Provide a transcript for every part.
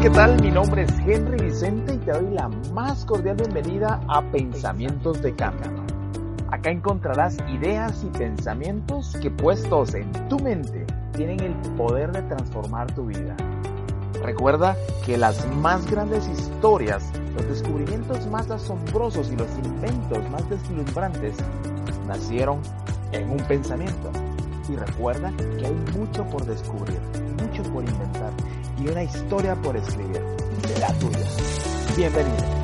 ¿Qué tal? Mi nombre es Henry Vicente y te doy la más cordial bienvenida a Pensamientos de Cambio. Acá encontrarás ideas y pensamientos que puestos en tu mente tienen el poder de transformar tu vida. Recuerda que las más grandes historias, los descubrimientos más asombrosos y los inventos más deslumbrantes nacieron en un pensamiento. Y recuerda que hay mucho por descubrir, mucho por inventar y una historia por escribir. Será tuya. Bienvenido.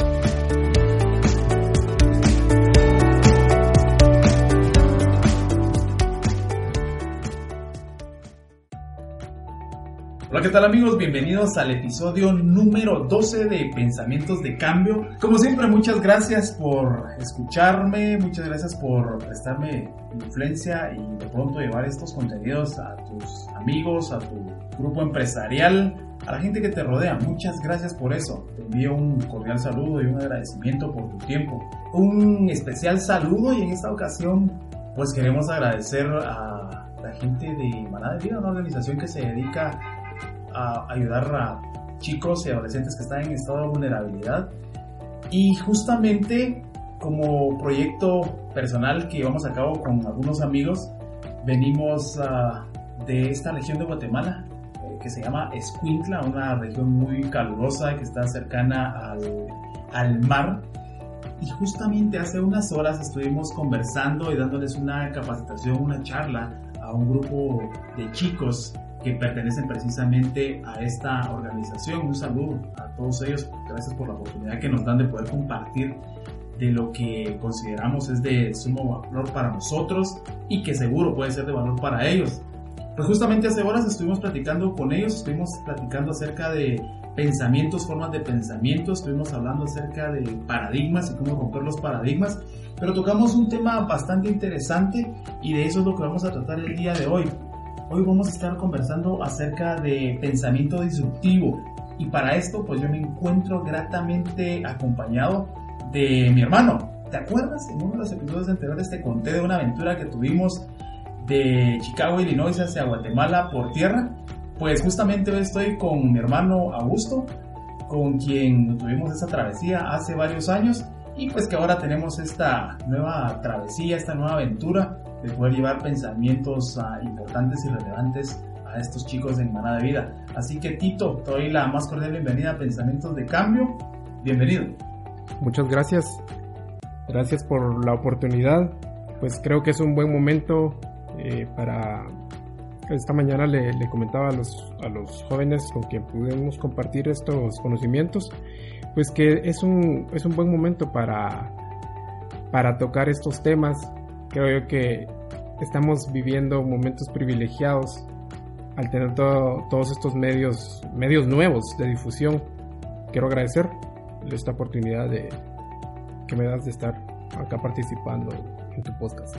Hola, ¿qué tal amigos? Bienvenidos al episodio número 12 de Pensamientos de Cambio. Como siempre, muchas gracias por escucharme, muchas gracias por prestarme influencia y de pronto llevar estos contenidos a tus amigos, a tu grupo empresarial, a la gente que te rodea. Muchas gracias por eso. Te envío un cordial saludo y un agradecimiento por tu tiempo. Un especial saludo y en esta ocasión pues queremos agradecer a la gente de Manada de Vida, una organización que se dedica a ayudar a chicos y adolescentes que están en estado de vulnerabilidad. Y justamente como proyecto personal que llevamos a cabo con algunos amigos, venimos uh, de esta región de Guatemala que se llama Escuintla, una región muy calurosa que está cercana al, al mar. Y justamente hace unas horas estuvimos conversando y dándoles una capacitación, una charla a un grupo de chicos que pertenecen precisamente a esta organización. Un saludo a todos ellos, gracias por la oportunidad que nos dan de poder compartir de lo que consideramos es de sumo valor para nosotros y que seguro puede ser de valor para ellos. Pues justamente hace horas estuvimos platicando con ellos, estuvimos platicando acerca de pensamientos, formas de pensamiento, estuvimos hablando acerca de paradigmas y cómo romper los paradigmas, pero tocamos un tema bastante interesante y de eso es lo que vamos a tratar el día de hoy. Hoy vamos a estar conversando acerca de pensamiento disruptivo y para esto pues yo me encuentro gratamente acompañado de mi hermano. ¿Te acuerdas? En uno de los episodios anteriores te conté de una aventura que tuvimos de Chicago, Illinois hacia Guatemala por tierra. Pues justamente hoy estoy con mi hermano Augusto, con quien tuvimos esa travesía hace varios años y pues que ahora tenemos esta nueva travesía, esta nueva aventura de poder llevar pensamientos uh, importantes y relevantes a estos chicos en Maná de Vida. Así que Tito, te doy la más cordial bienvenida a Pensamientos de Cambio. Bienvenido. Muchas gracias. Gracias por la oportunidad. Pues creo que es un buen momento eh, para... Esta mañana le, comentaba a los, a los jóvenes con quien pudimos compartir estos conocimientos, pues que es un, es un buen momento para, para tocar estos temas. Creo yo que estamos viviendo momentos privilegiados al tener todo, todos estos medios, medios nuevos de difusión. Quiero agradecer esta oportunidad de, que me das de estar acá participando en tu podcast.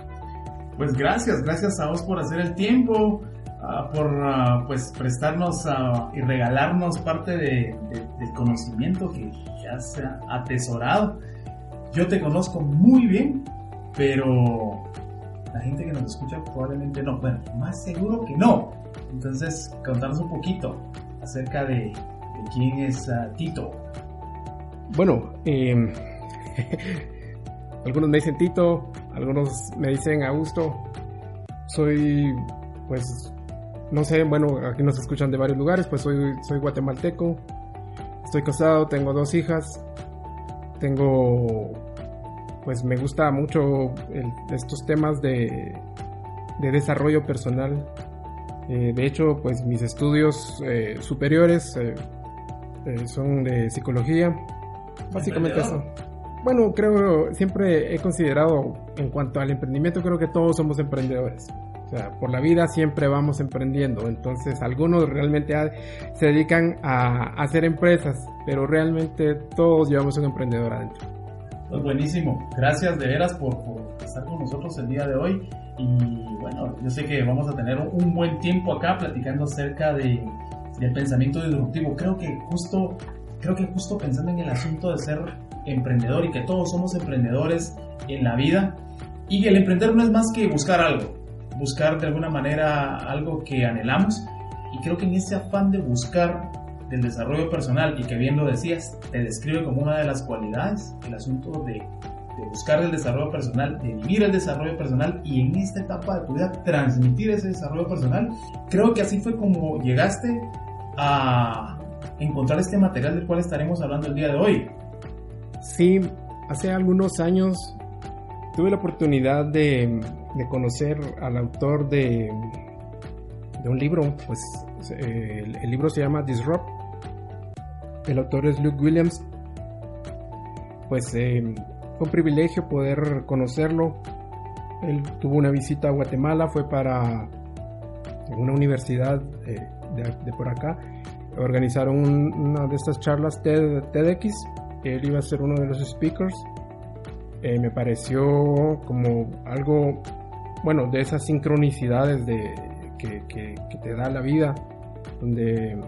Pues gracias, gracias a vos por hacer el tiempo, uh, por uh, pues prestarnos y regalarnos parte de, de, del conocimiento que, que has atesorado. Yo te conozco muy bien, pero la gente que nos escucha probablemente no. Bueno, más seguro que no. Entonces, contanos un poquito acerca de, de quién es Tito. Bueno, eh, algunos me dicen Tito, algunos me dicen Augusto. Soy, pues, no sé, bueno, aquí nos escuchan de varios lugares, pues soy, soy guatemalteco. Estoy casado, tengo dos hijas. Tengo, pues me gusta mucho el, estos temas de, de desarrollo personal. Eh, de hecho, pues mis estudios eh, superiores eh, son de psicología. Básicamente eso. Bueno, creo, siempre he considerado, en cuanto al emprendimiento, creo que todos somos emprendedores. O sea, por la vida siempre vamos emprendiendo. Entonces, algunos realmente se dedican a, hacer empresas, pero realmente todos llevamos un emprendedor adentro. Pues buenísimo. Gracias de veras por, estar con nosotros el día de hoy. Y bueno, yo sé que vamos a tener un buen tiempo acá platicando acerca de, del pensamiento disruptivo. Creo que justo, creo que justo pensando en el asunto de ser emprendedor y que todos somos emprendedores en la vida. Y el emprender no es más que buscar algo buscar de alguna manera algo que anhelamos y creo que en ese afán de buscar del desarrollo personal y que bien lo decías, te describe como una de las cualidades el asunto de, de buscar el desarrollo personal, de vivir el desarrollo personal y en esta etapa de tu vida transmitir ese desarrollo personal. Creo que así fue como llegaste a encontrar este material del cual estaremos hablando el día de hoy. Sí, hace algunos años tuve la oportunidad de conocer al autor de, de un libro, pues el, libro se llama Disrupt. El autor es Luke Williams. Pues eh, fue un privilegio poder conocerlo. Él tuvo una visita a Guatemala, fue para una universidad eh, de, por acá. Organizaron una de estas charlas TED, TEDx. Él iba a ser uno de los speakers. Eh, me pareció como algo bueno, de esas sincronicidades de, que, te da la vida, donde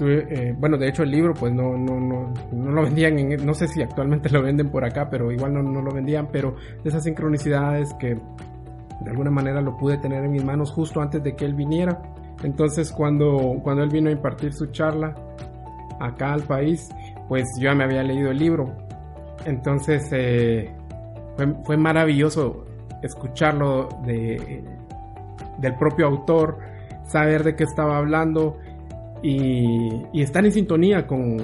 eh, bueno, de hecho el libro pues no, no, no, no lo vendían, en, no sé si actualmente lo venden por acá, pero igual no, no lo vendían, pero esas sincronicidades que de alguna manera lo pude tener en mis manos justo antes de que él viniera. Entonces cuando, cuando él vino a impartir su charla acá al país, pues yo ya me había leído el libro. Entonces eh, fue, fue maravilloso escucharlo de, del propio autor, saber de qué estaba hablando y, estar en sintonía con,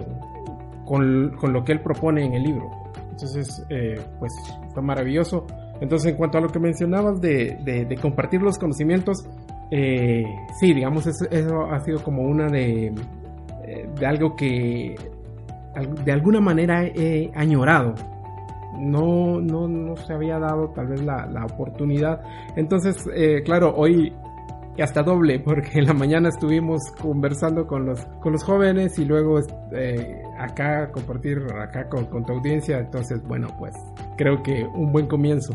con, lo que él propone en el libro. Entonces, eh, pues fue maravilloso. Entonces, en cuanto a lo que mencionabas de, compartir los conocimientos, eh, sí, digamos, eso, ha sido como una de, de algo que de alguna manera he añorado no, no, no se había dado tal vez la, la oportunidad. Entonces, eh, claro, hoy hasta doble, porque en la mañana estuvimos conversando con los, con los jóvenes y luego eh, acá compartir acá con, con, tu audiencia. Entonces, bueno, pues creo que un buen comienzo.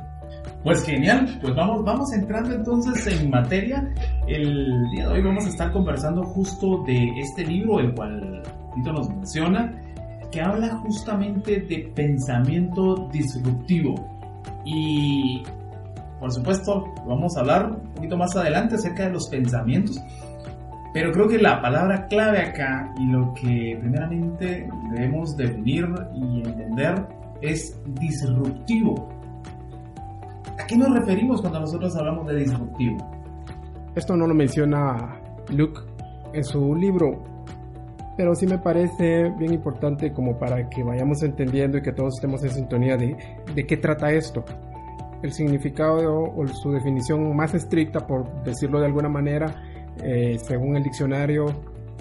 Pues genial, pues vamos, vamos entrando entonces en materia. El día de hoy vamos a estar conversando justo de este libro, el cual Tito nos menciona que habla justamente de pensamiento disruptivo. Y por supuesto, vamos a hablar un poquito más adelante acerca de los pensamientos. Pero creo que la palabra clave acá y lo que primeramente debemos definir y entender es disruptivo. ¿A qué nos referimos cuando nosotros hablamos de disruptivo? Esto no lo menciona Luke en su libro, pero sí me parece bien importante como para que vayamos entendiendo y que todos estemos en sintonía de, de qué trata esto. El significado o su definición más estricta, por decirlo de alguna manera, eh, según el diccionario,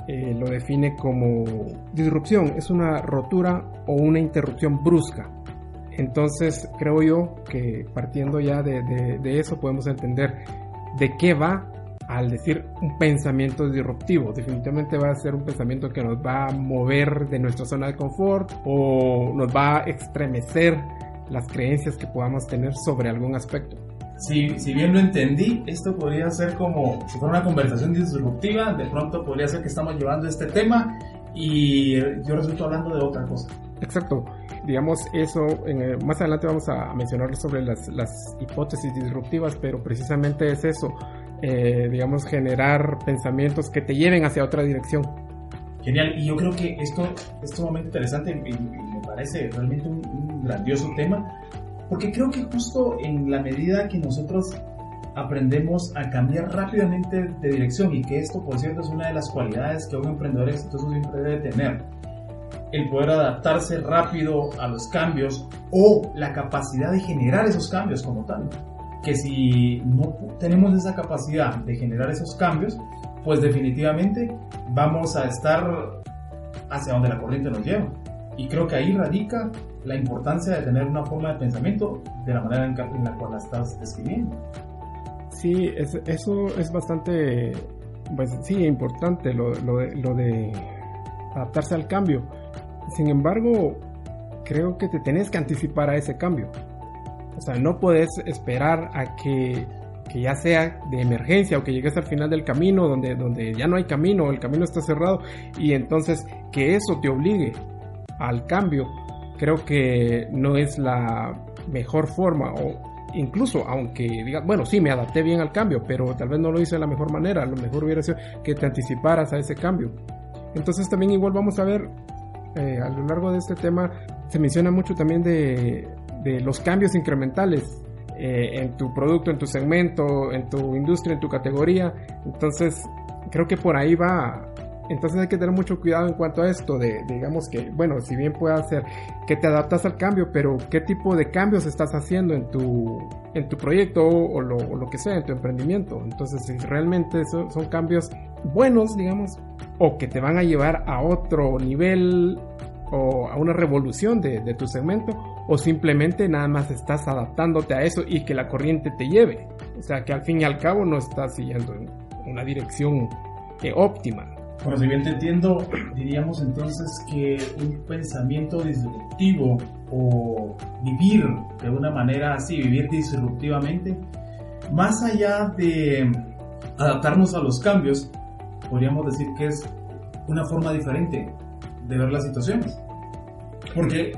eh, lo define como disrupción, es una rotura o una interrupción brusca. Entonces creo yo que partiendo ya de, eso podemos entender de qué va al decir un pensamiento disruptivo. Definitivamente va a ser un pensamiento que nos va a mover de nuestra zona de confort o nos va a estremecer las creencias que podamos tener sobre algún aspecto. Si, si bien lo entendí, esto podría ser como si fuera una conversación disruptiva, de pronto podría ser que estamos llevando este tema y yo resulto hablando de otra cosa. Exacto. Digamos, eso, en, más adelante vamos a mencionar sobre las, las hipótesis disruptivas, pero precisamente es eso, eh, digamos, generar pensamientos que te lleven hacia otra dirección. Genial, y yo creo que esto es sumamente interesante y, me parece realmente un, grandioso tema, porque creo que justo en la medida que nosotros aprendemos a cambiar rápidamente de dirección y que esto, por cierto, es una de las cualidades que un emprendedor exitoso siempre debe tener, el poder adaptarse rápido a los cambios o la capacidad de generar esos cambios como tal que si no tenemos esa capacidad de generar esos cambios, pues definitivamente vamos a estar hacia donde la corriente nos lleva. Y creo que ahí radica la importancia de tener una forma de pensamiento de la manera en, la cual la estás describiendo. Sí, eso es bastante, pues sí, importante lo, de, lo de adaptarse al cambio. Sin embargo, creo que te tenés que anticipar a ese cambio. O sea, no puedes esperar a que, que, ya sea de emergencia o que llegues al final del camino donde, donde ya no hay camino, el camino está cerrado y entonces que eso te obligue al cambio. Creo que no es la mejor forma o incluso aunque digas, bueno, sí, me adapté bien al cambio, pero tal vez no lo hice de la mejor manera, lo mejor hubiera sido que te anticiparas a ese cambio. Entonces también igual vamos a ver eh, a lo largo de este tema, se menciona mucho también de, los cambios incrementales eh, en tu producto, en tu segmento, en tu industria, en tu categoría. Entonces, creo que por ahí va entonces hay que tener mucho cuidado en cuanto a esto de, digamos que, bueno, si bien puede ser que te adaptas al cambio, pero qué tipo de cambios estás haciendo en tu, en tu proyecto o lo, lo que sea, en tu emprendimiento. Entonces, si realmente son, son cambios buenos, digamos, o que te van a llevar a otro nivel o a una revolución de, tu segmento o simplemente nada más estás adaptándote a eso y que la corriente te lleve. O sea que al fin y al cabo no estás siguiendo en una dirección eh, óptima. Por si bien te entiendo, diríamos entonces que un pensamiento disruptivo o vivir de una manera así, vivir disruptivamente, más allá de adaptarnos a los cambios, podríamos decir que es una forma diferente de ver las situaciones. Porque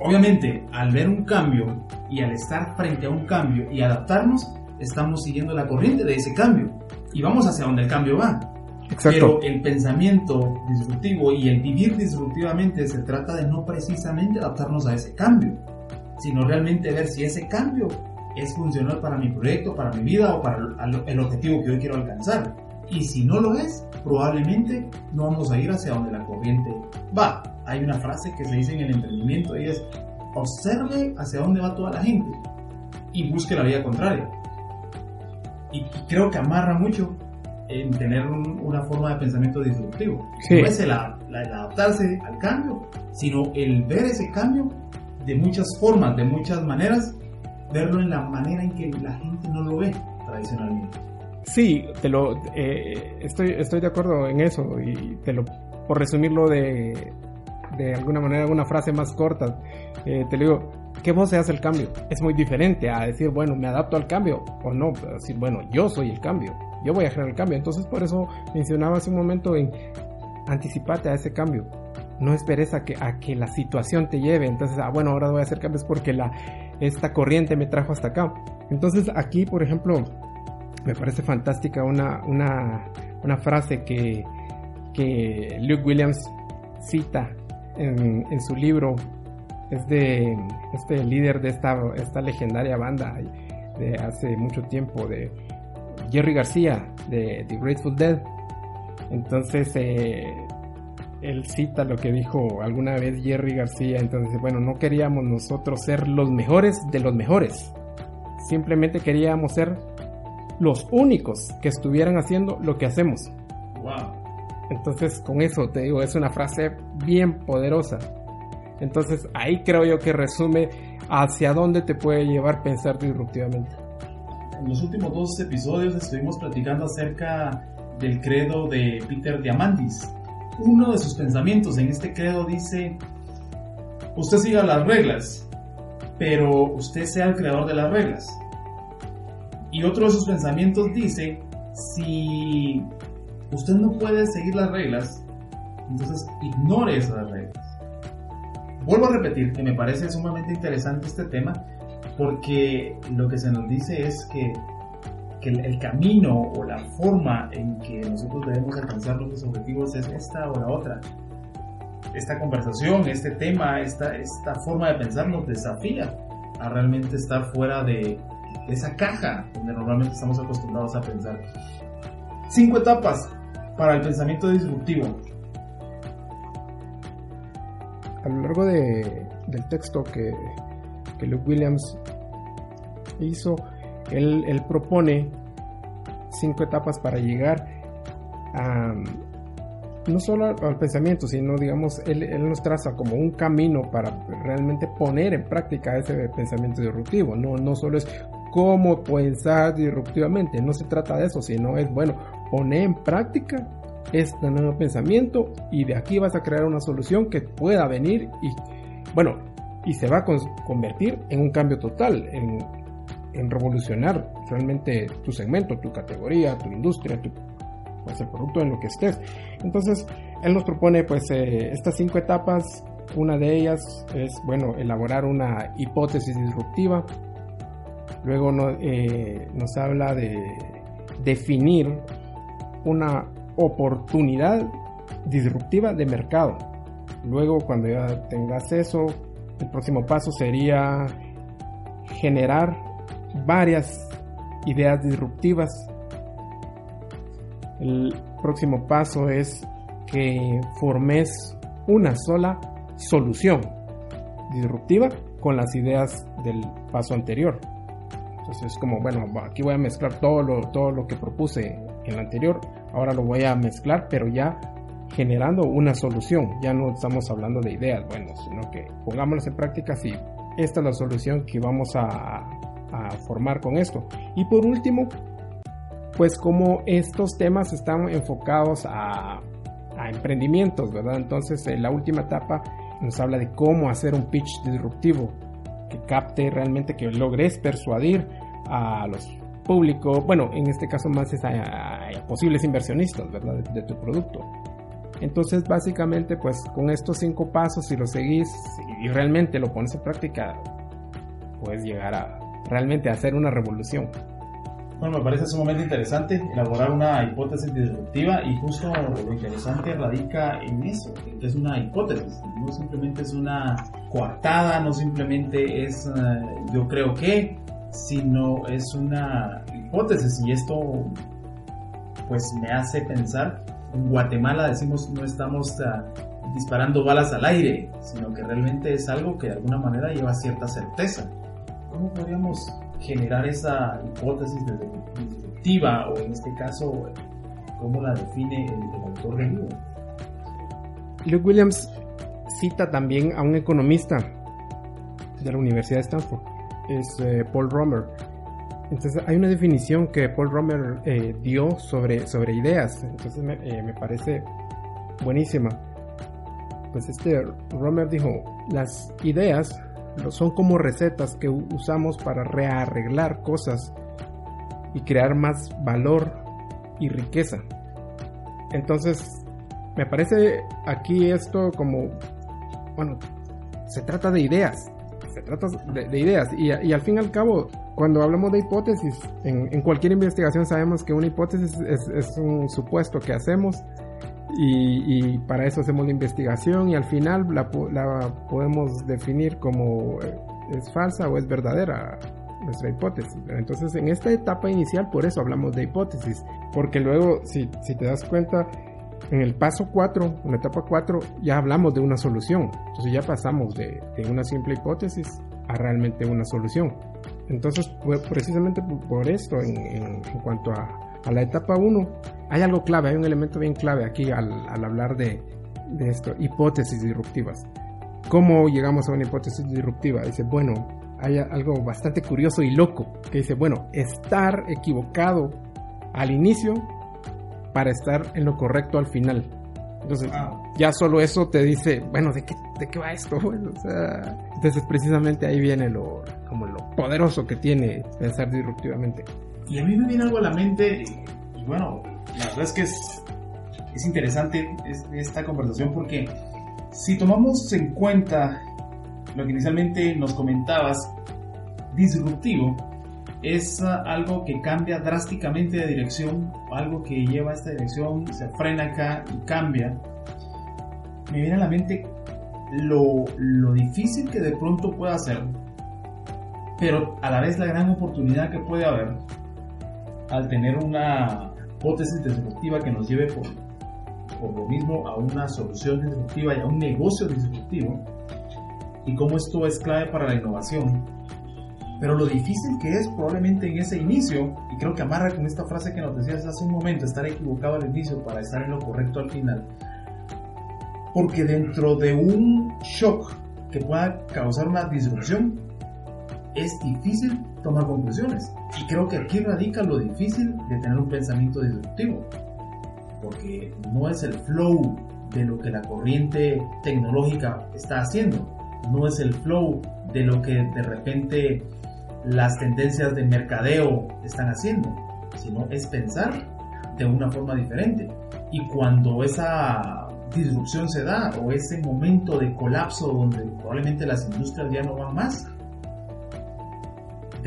obviamente al ver un cambio y al estar frente a un cambio y adaptarnos, estamos siguiendo la corriente de ese cambio y vamos hacia donde el cambio va. Pero el pensamiento disruptivo y el vivir disruptivamente se trata de no precisamente adaptarnos a ese cambio, sino realmente ver si ese cambio es funcional para mi proyecto, para mi vida o para el objetivo que yo quiero alcanzar. Y si no lo es, probablemente no vamos a ir hacia donde la corriente va. Hay una frase que se dice en el emprendimiento y es observe hacia dónde va toda la gente y busque la vía contraria. Y creo que amarra mucho en tener una forma de pensamiento disruptivo. No es el, adaptarse al cambio, sino el ver ese cambio de muchas formas, de muchas maneras, verlo en la manera en que la gente no lo ve tradicionalmente. Sí, te lo eh, estoy estoy de acuerdo en eso y te lo por resumirlo de de alguna manera una frase más corta eh, te digo ¿qué voz se hace el cambio? Es muy diferente a decir bueno me adapto al cambio o no decir bueno yo soy el cambio yo voy a generar el cambio. Entonces por eso mencionaba hace un momento en anticipate a ese cambio. No esperes a que, a que la situación te lleve. Entonces, ah, bueno, ahora voy a hacer cambios porque la, esta corriente me trajo hasta acá. Entonces aquí, por ejemplo, me parece fantástica una, una, una frase que, que Luke Williams cita en, su libro. Es de este líder de esta, esta legendaria banda de hace mucho tiempo, de Jerry García de The Grateful Dead. Entonces, eh, él cita lo que dijo alguna vez Jerry García. Entonces, bueno, no queríamos nosotros ser los mejores de los mejores. Simplemente queríamos ser los únicos que estuvieran haciendo lo que hacemos. Entonces, con eso te digo, es una frase bien poderosa. Entonces, ahí creo yo que resume hacia dónde te puede llevar pensar disruptivamente en los últimos dos episodios estuvimos platicando acerca del credo de Peter Diamandis. Uno de sus pensamientos en este credo dice, usted siga las reglas, pero usted sea el creador de las reglas. Y otro de sus pensamientos dice, si usted no puede seguir las reglas, entonces ignore esas reglas. Vuelvo a repetir que me parece sumamente interesante este tema porque lo que se nos dice es que, el, camino o la forma en que nosotros debemos alcanzar nuestros objetivos es esta o la otra. Esta conversación, este tema, esta, esta forma de pensar nos desafía a realmente estar fuera de esa caja donde normalmente estamos acostumbrados a pensar. Cinco etapas para el pensamiento disruptivo. A lo largo de, del texto que que Luke Williams hizo, él, propone cinco etapas para llegar a no solo al pensamiento, sino digamos, él, él, nos traza como un camino para realmente poner en práctica ese pensamiento disruptivo. No, no solo es cómo pensar disruptivamente. No se trata de eso, sino es, bueno, poner en práctica este nuevo pensamiento y de aquí vas a crear una solución que pueda venir y, bueno, y se va a convertir en un cambio total, en, en revolucionar realmente tu segmento, tu categoría, tu industria, tu pues, el producto en lo que estés. Entonces, él nos propone pues eh, estas cinco etapas. Una de ellas es, bueno, elaborar una hipótesis disruptiva. Luego eh, nos habla de definir una oportunidad disruptiva de mercado. Luego, cuando ya tengas eso, el próximo paso sería generar varias ideas disruptivas. El próximo paso es que formes una sola solución disruptiva con las ideas del paso anterior. Entonces es como, bueno, aquí voy a mezclar todo lo, todo lo que propuse el anterior, ahora lo voy a mezclar, pero ya generando una solución. Ya no estamos hablando de ideas, bueno, sino que pongámoslas en práctica si esta es la solución que vamos a, a formar con esto. Y por último, pues como estos temas están enfocados a, a emprendimientos, ¿verdad? Entonces, en la última etapa nos habla de cómo hacer un pitch disruptivo que capte realmente, que logres persuadir a los públicos, bueno, en este caso más es a, posibles inversionistas, ¿verdad? De, tu producto. Entonces, básicamente, pues con estos cinco pasos, si lo seguís y realmente lo pones en práctica, puedes llegar a realmente hacer una revolución. Bueno, me parece sumamente interesante elaborar una hipótesis disruptiva y justo lo interesante radica en eso, es una hipótesis, no simplemente es una coartada, no simplemente es eh, yo creo que, sino es una hipótesis y esto pues me hace pensar, en Guatemala decimos no estamos ah, disparando balas al aire, sino que realmente es algo que de alguna manera lleva cierta certeza. ¿Cómo podríamos generar esa hipótesis disruptiva o en este caso, cómo la define el, autor del libro? Luke Williams cita también a un economista de la Universidad de Stanford, es eh, Paul Romer. Entonces hay una definición que Paul Romer eh, dio sobre, sobre ideas, entonces me, eh, me parece buenísima. Pues este Romer dijo, las ideas son como recetas que usamos para rearreglar cosas y crear más valor y riqueza. Entonces, me parece aquí esto como, bueno, se trata de ideas, se trata de, ideas y, al fin y al cabo, cuando hablamos de hipótesis, en, cualquier investigación sabemos que una hipótesis es, es un supuesto que hacemos y, para eso hacemos la investigación y al final la, podemos definir como eh, es falsa o es verdadera nuestra hipótesis. Entonces en esta etapa inicial por eso hablamos de hipótesis, porque luego si, si te das cuenta en el paso 4, en la etapa 4 ya hablamos de una solución, entonces ya pasamos de, de una simple hipótesis a realmente una solución. Entonces, precisamente por esto, en, en cuanto a, a la etapa 1, hay algo clave, hay un elemento bien clave aquí al, hablar de, esto, hipótesis disruptivas. ¿Cómo llegamos a una hipótesis disruptiva? Dice, bueno, hay algo bastante curioso y loco, que dice, bueno, estar equivocado al inicio para estar en lo correcto al final. Entonces, ya solo eso te dice, bueno, ¿de qué, de qué va esto? entonces, precisamente ahí viene lo, como lo poderoso que tiene pensar disruptivamente. Y a mí me viene algo a la mente, y bueno, la verdad es que es, es interesante esta conversación porque si tomamos en cuenta lo que inicialmente nos comentabas, disruptivo, es algo que cambia drásticamente de dirección, algo que lleva a esta dirección, se frena acá y cambia. Me viene a la mente lo, lo difícil que de pronto pueda ser, pero a la vez la gran oportunidad que puede haber al tener una hipótesis disruptiva que nos lleve por, por lo mismo a una solución disruptiva y a un negocio disruptivo y cómo esto es clave para la innovación. Pero lo difícil que es probablemente en ese inicio, y creo que amarra con esta frase que nos decías hace un momento, estar equivocado al inicio para estar en lo correcto al final. Porque dentro de un shock que pueda causar una disrupción, es difícil tomar conclusiones. Y creo que aquí radica lo difícil de tener un pensamiento disruptivo. Porque no es el flow de lo que la corriente tecnológica está haciendo. No es el flow de lo que de repente las tendencias de mercadeo están haciendo, sino es pensar de una forma diferente. Y cuando esa disrupción se da o ese momento de colapso donde probablemente las industrias ya no van más,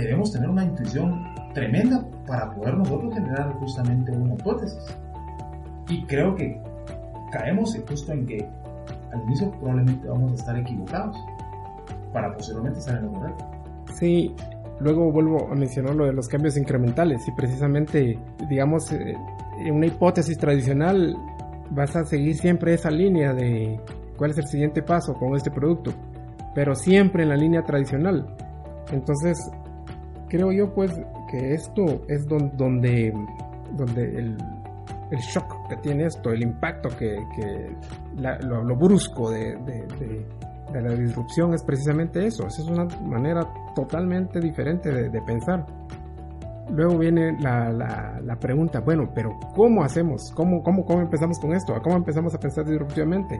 debemos tener una intuición tremenda para poder nosotros generar justamente una hipótesis. Y creo que caemos justo en que al inicio probablemente vamos a estar equivocados para posiblemente estar en lo correcto. Sí, luego vuelvo a mencionar lo de los cambios incrementales y precisamente, digamos, eh, en una hipótesis tradicional vas a seguir siempre esa línea de cuál es el siguiente paso con este producto, pero siempre en la línea tradicional. Entonces, creo yo pues que esto es donde, donde el, el shock que tiene esto, el impacto que, que lo, brusco de, de, la disrupción es precisamente eso. Esa es una manera totalmente diferente de, pensar. Luego viene la, la, la, pregunta, bueno, pero ¿cómo hacemos? ¿Cómo, cómo, ¿Cómo empezamos con esto? ¿Cómo empezamos a pensar disruptivamente?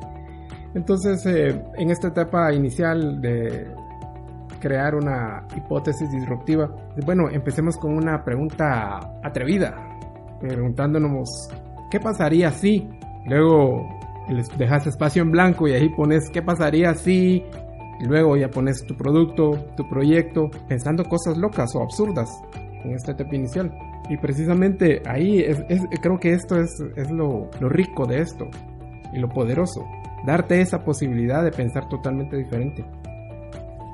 Entonces, eh, en esta etapa inicial de, crear una hipótesis disruptiva, bueno, empecemos con una pregunta atrevida, preguntándonos, ¿qué pasaría si? Luego dejas espacio en blanco y ahí pones, ¿qué pasaría si? luego ya pones tu producto, tu proyecto, pensando cosas locas o absurdas en esta etapa inicial. Y precisamente ahí es, creo que esto es, es lo, lo rico de esto y lo poderoso. Darte esa posibilidad de pensar totalmente diferente.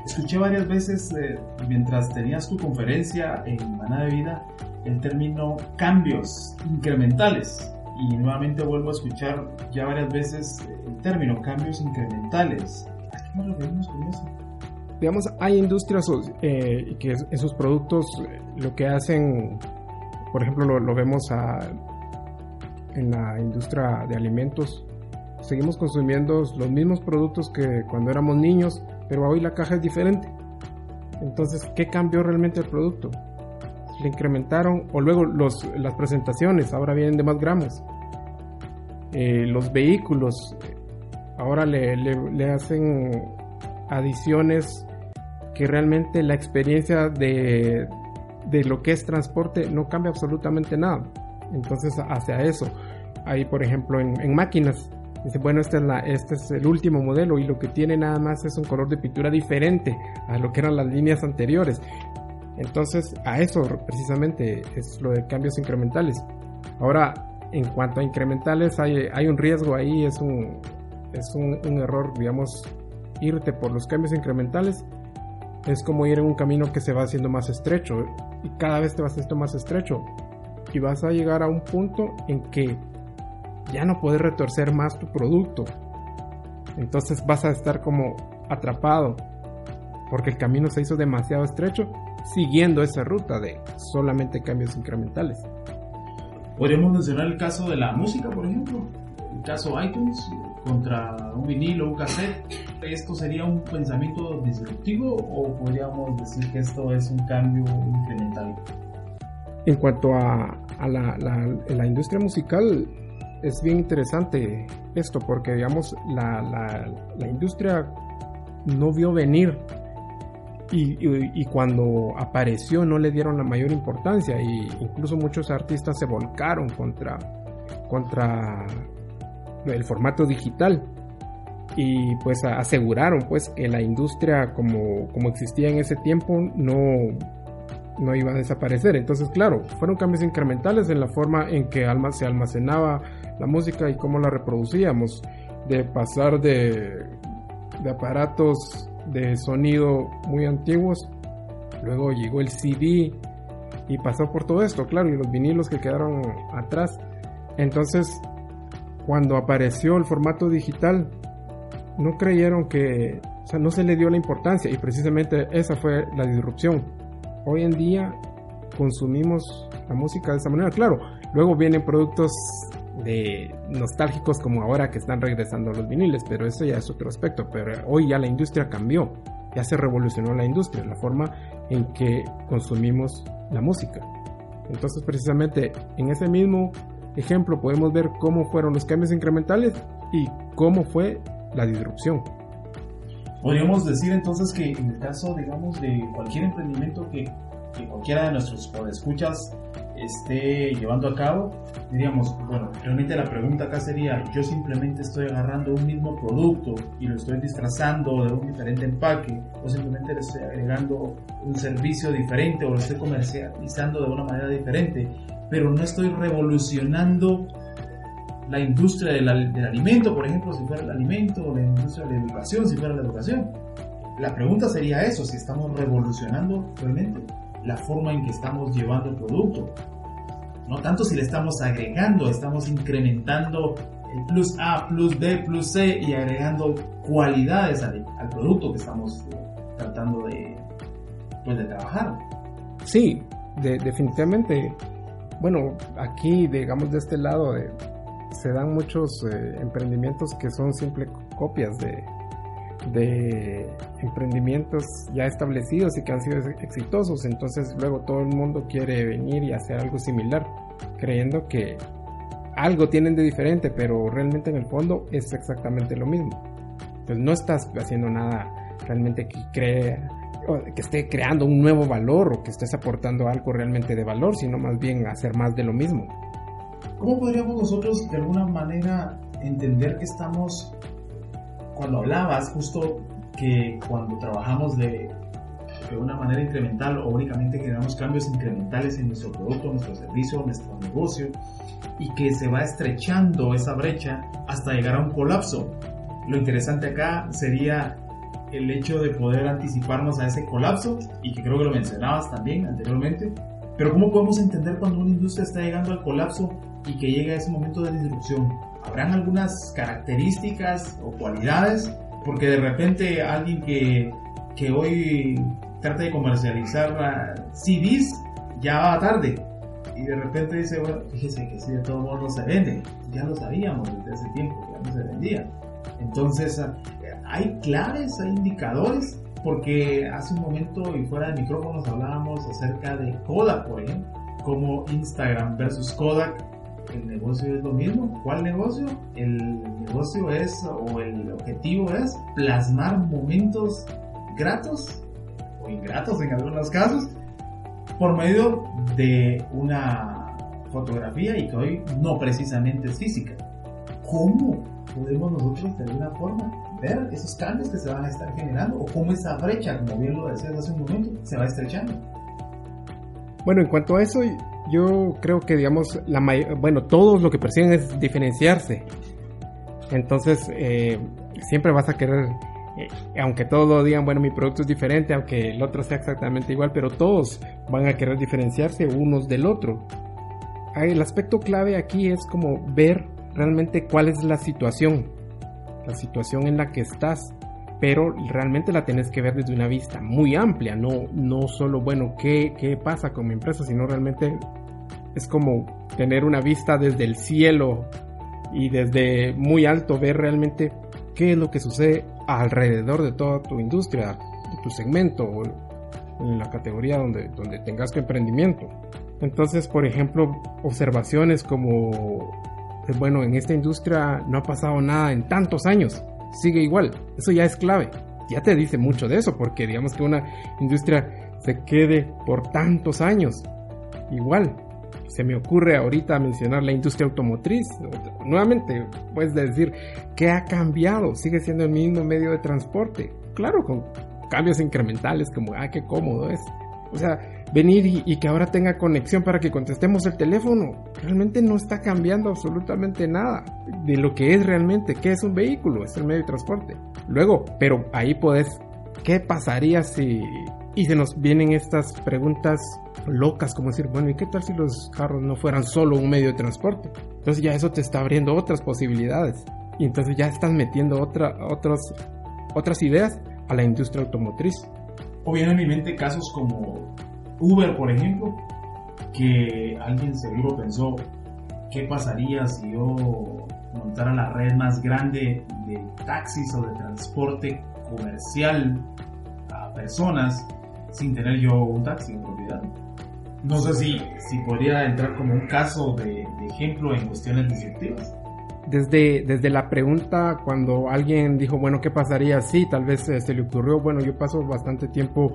Escuché varias veces eh, mientras tenías tu conferencia en Maná de Vida el término cambios incrementales. Y nuevamente vuelvo a escuchar ya varias veces el término cambios incrementales. ¿A qué nos referimos con eso? Digamos, hay industrias eh, que esos productos eh, lo que hacen, por ejemplo, lo, vemos en la industria de alimentos. Seguimos consumiendo los mismos productos que cuando éramos niños, pero hoy la caja es diferente. Entonces, ¿qué cambió realmente el producto? Le incrementaron, o luego los, las presentaciones ahora vienen de más gramos. Eh, los vehículos ahora le, le, hacen adiciones que realmente la experiencia de, de lo que es transporte no cambia absolutamente nada. Entonces, hacia eso. Hay, por ejemplo, en máquinas, Dice, bueno, este este es el último modelo y lo que tiene nada más es un color de pintura diferente a lo que eran las líneas anteriores. Entonces, a eso precisamente es lo de cambios incrementales. Ahora, en cuanto a incrementales, hay, un riesgo ahí, es un, es un error, digamos, irte por los cambios incrementales es como ir en un camino que se va haciendo más estrecho y cada vez te vas haciendo más estrecho y vas a llegar a un punto en que ya no puedes retorcer más tu producto. Entonces vas a estar como atrapado porque el camino se hizo demasiado estrecho siguiendo esa ruta de solamente cambios incrementales. Podríamos mencionar el caso de la música, por ejemplo, el caso iTunes contra un vinilo, un cassette. ¿Esto sería un pensamiento disruptivo o podríamos decir que esto es un cambio incremental? En cuanto a, la, la industria musical, es bien interesante esto porque, digamos, la, la, industria no vio venir. Y, y, cuando apareció no le dieron la mayor importancia y incluso muchos artistas se volcaron contra, contra el formato digital. Y pues aseguraron pues que la industria como, como existía en ese tiempo no, no iba a desaparecer. Entonces, claro, fueron cambios incrementales en la forma en que se almacenaba la música y cómo la reproducíamos, de pasar de, de aparatos de sonido muy antiguos, luego llegó el CD y pasó por todo esto, claro, y los vinilos que quedaron atrás. Entonces, cuando apareció el formato digital, no creyeron que, o sea, no se le dio la importancia y precisamente esa fue la disrupción. Hoy en día consumimos la música de esa manera, claro, luego vienen productos de nostálgicos como ahora que están regresando los viniles, pero eso ya es otro aspecto. Pero hoy ya la industria cambió, ya se revolucionó la industria, la forma en que consumimos la música. Entonces precisamente en ese mismo ejemplo podemos ver cómo fueron los cambios incrementales y cómo fue la disrupción. Podríamos decir entonces que en el caso, digamos, de cualquier emprendimiento que, que cualquiera de nuestros escuchas esté llevando a cabo, diríamos, bueno, realmente la pregunta acá sería, yo simplemente estoy agarrando un mismo producto y lo estoy disfrazando de un diferente empaque, o simplemente le estoy agregando un servicio diferente o lo estoy comercializando de una manera diferente, pero no estoy revolucionando la industria del, alimento, por ejemplo, si fuera el alimento, la industria de la educación, si fuera la educación. La pregunta sería eso, si estamos revolucionando realmente la forma en que estamos llevando el producto. No tanto si le estamos agregando, estamos incrementando el plus A, plus B, plus C y agregando cualidades al, producto que estamos eh, tratando de, pues, de trabajar. Sí, definitivamente. Bueno, aquí, digamos, de este lado, eh, se dan muchos eh, emprendimientos que son simples copias de, emprendimientos ya establecidos y que han sido exitosos. Entonces luego todo el mundo quiere venir y hacer algo similar, creyendo que algo tienen de diferente, pero realmente en el fondo es exactamente lo mismo. Entonces no estás haciendo nada realmente que crea que esté creando un nuevo valor o que estés aportando algo realmente de valor, sino más bien hacer más de lo mismo. ¿Cómo podríamos nosotros de alguna manera entender que estamos cuando hablabas justo que cuando trabajamos de, de una manera incremental o únicamente generamos cambios incrementales en nuestro producto, nuestro servicio, nuestro negocio y que se va estrechando esa brecha hasta llegar a un colapso. Lo interesante acá sería el hecho de poder anticiparnos a ese colapso y que creo que lo mencionabas también anteriormente. Pero ¿cómo podemos entender cuando una industria está llegando al colapso y que llega ese momento de disrupción? habrán algunas características o cualidades, porque de repente alguien que, que hoy trata de comercializar CDs ya va tarde. Y de repente dice, bueno, fíjese que si de todo modo no se vende. Ya lo sabíamos desde ese tiempo, ya no se vendía. Entonces, hay claves, hay indicadores, porque hace un momento y fuera de micrófonos hablábamos acerca de Kodak, por ejemplo, como Instagram versus Kodak el negocio es lo mismo. ¿Cuál negocio? El negocio es, o el objetivo es, plasmar momentos gratos o ingratos en algunos casos por medio de una fotografía y que hoy no precisamente es física. ¿Cómo podemos nosotros de alguna forma ver esos cambios que se van a estar generando o cómo esa brecha, como bien lo decías hace un momento, se va estrechando? Bueno, en cuanto a eso, yo creo que, digamos, la bueno, todos lo que persiguen es diferenciarse. Entonces, eh, siempre vas a querer, eh, aunque todos digan, bueno, mi producto es diferente, aunque el otro sea exactamente igual, pero todos van a querer diferenciarse unos del otro. El aspecto clave aquí es como ver realmente cuál es la situación, la situación en la que estás pero realmente la tienes que ver desde una vista muy amplia, no, no solo, bueno, ¿qué, qué pasa con mi empresa, sino realmente es como tener una vista desde el cielo y desde muy alto ver realmente qué es lo que sucede alrededor de toda tu industria, tu segmento o en la categoría donde, donde tengas tu emprendimiento. Entonces, por ejemplo, observaciones como, bueno, en esta industria no ha pasado nada en tantos años sigue igual. Eso ya es clave. Ya te dice mucho de eso, porque digamos que una industria se quede por tantos años. Igual, se me ocurre ahorita mencionar la industria automotriz. Nuevamente, puedes decir, ¿qué ha cambiado? Sigue siendo el mismo medio de transporte. Claro, con cambios incrementales como, ah, qué cómodo es. O sea, venir y, que ahora tenga conexión para que contestemos el teléfono, realmente no está cambiando absolutamente nada de lo que es realmente, que es un vehículo, es el medio de transporte. Luego, pero ahí puedes, ¿qué pasaría si... Y se nos vienen estas preguntas locas, como decir, bueno, ¿y qué tal si los carros no fueran solo un medio de transporte? Entonces ya eso te está abriendo otras posibilidades. Y entonces ya estás metiendo otra, otros, otras ideas a la industria automotriz. O vienen en mi mente casos como Uber, por ejemplo, que alguien seguro pensó, ¿qué pasaría si yo montara la red más grande de taxis o de transporte comercial a personas sin tener yo un taxi en propiedad. No sé si, si podría entrar como un caso de, de ejemplo en cuestiones disruptivas. Desde, desde la pregunta cuando alguien dijo, bueno, ¿qué pasaría si tal vez eh, se le ocurrió, bueno, yo paso bastante tiempo